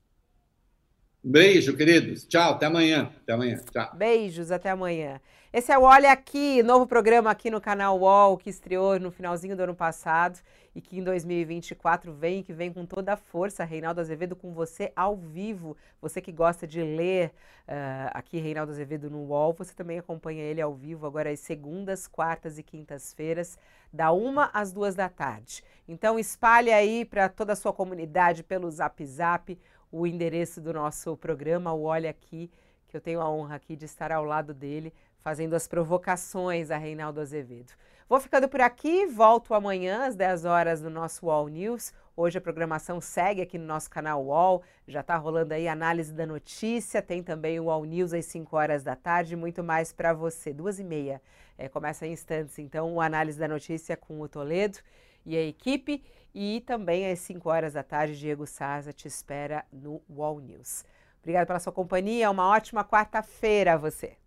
Beijo, queridos. Tchau, até amanhã. Até amanhã. Tchau. Beijos, até amanhã. Esse é o Olha Aqui, novo programa aqui no canal UOL, que estreou no finalzinho do ano passado e que em 2024 vem, que vem com toda a força. Reinaldo Azevedo com você ao vivo. Você que gosta de ler uh, aqui Reinaldo Azevedo no UOL, você também acompanha ele ao vivo agora às segundas, quartas e quintas-feiras, da uma às duas da tarde. Então espalhe aí para toda a sua comunidade pelo Zap Zap o endereço do nosso programa, o Olha Aqui, que eu tenho a honra aqui de estar ao lado dele fazendo as provocações a Reinaldo Azevedo. Vou ficando por aqui, volto amanhã às 10 horas no nosso UOL News. Hoje a programação segue aqui no nosso canal UOL, já está rolando aí análise da notícia, tem também o UOL News às 5 horas da tarde, muito mais para você, duas e meia. É, começa em instantes, então, a análise da notícia com o Toledo e a equipe. E também às 5 horas da tarde, Diego Saza te espera no UOL News. Obrigada pela sua companhia, uma ótima quarta-feira a você.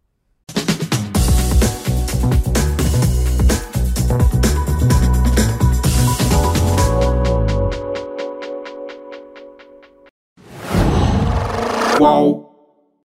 qual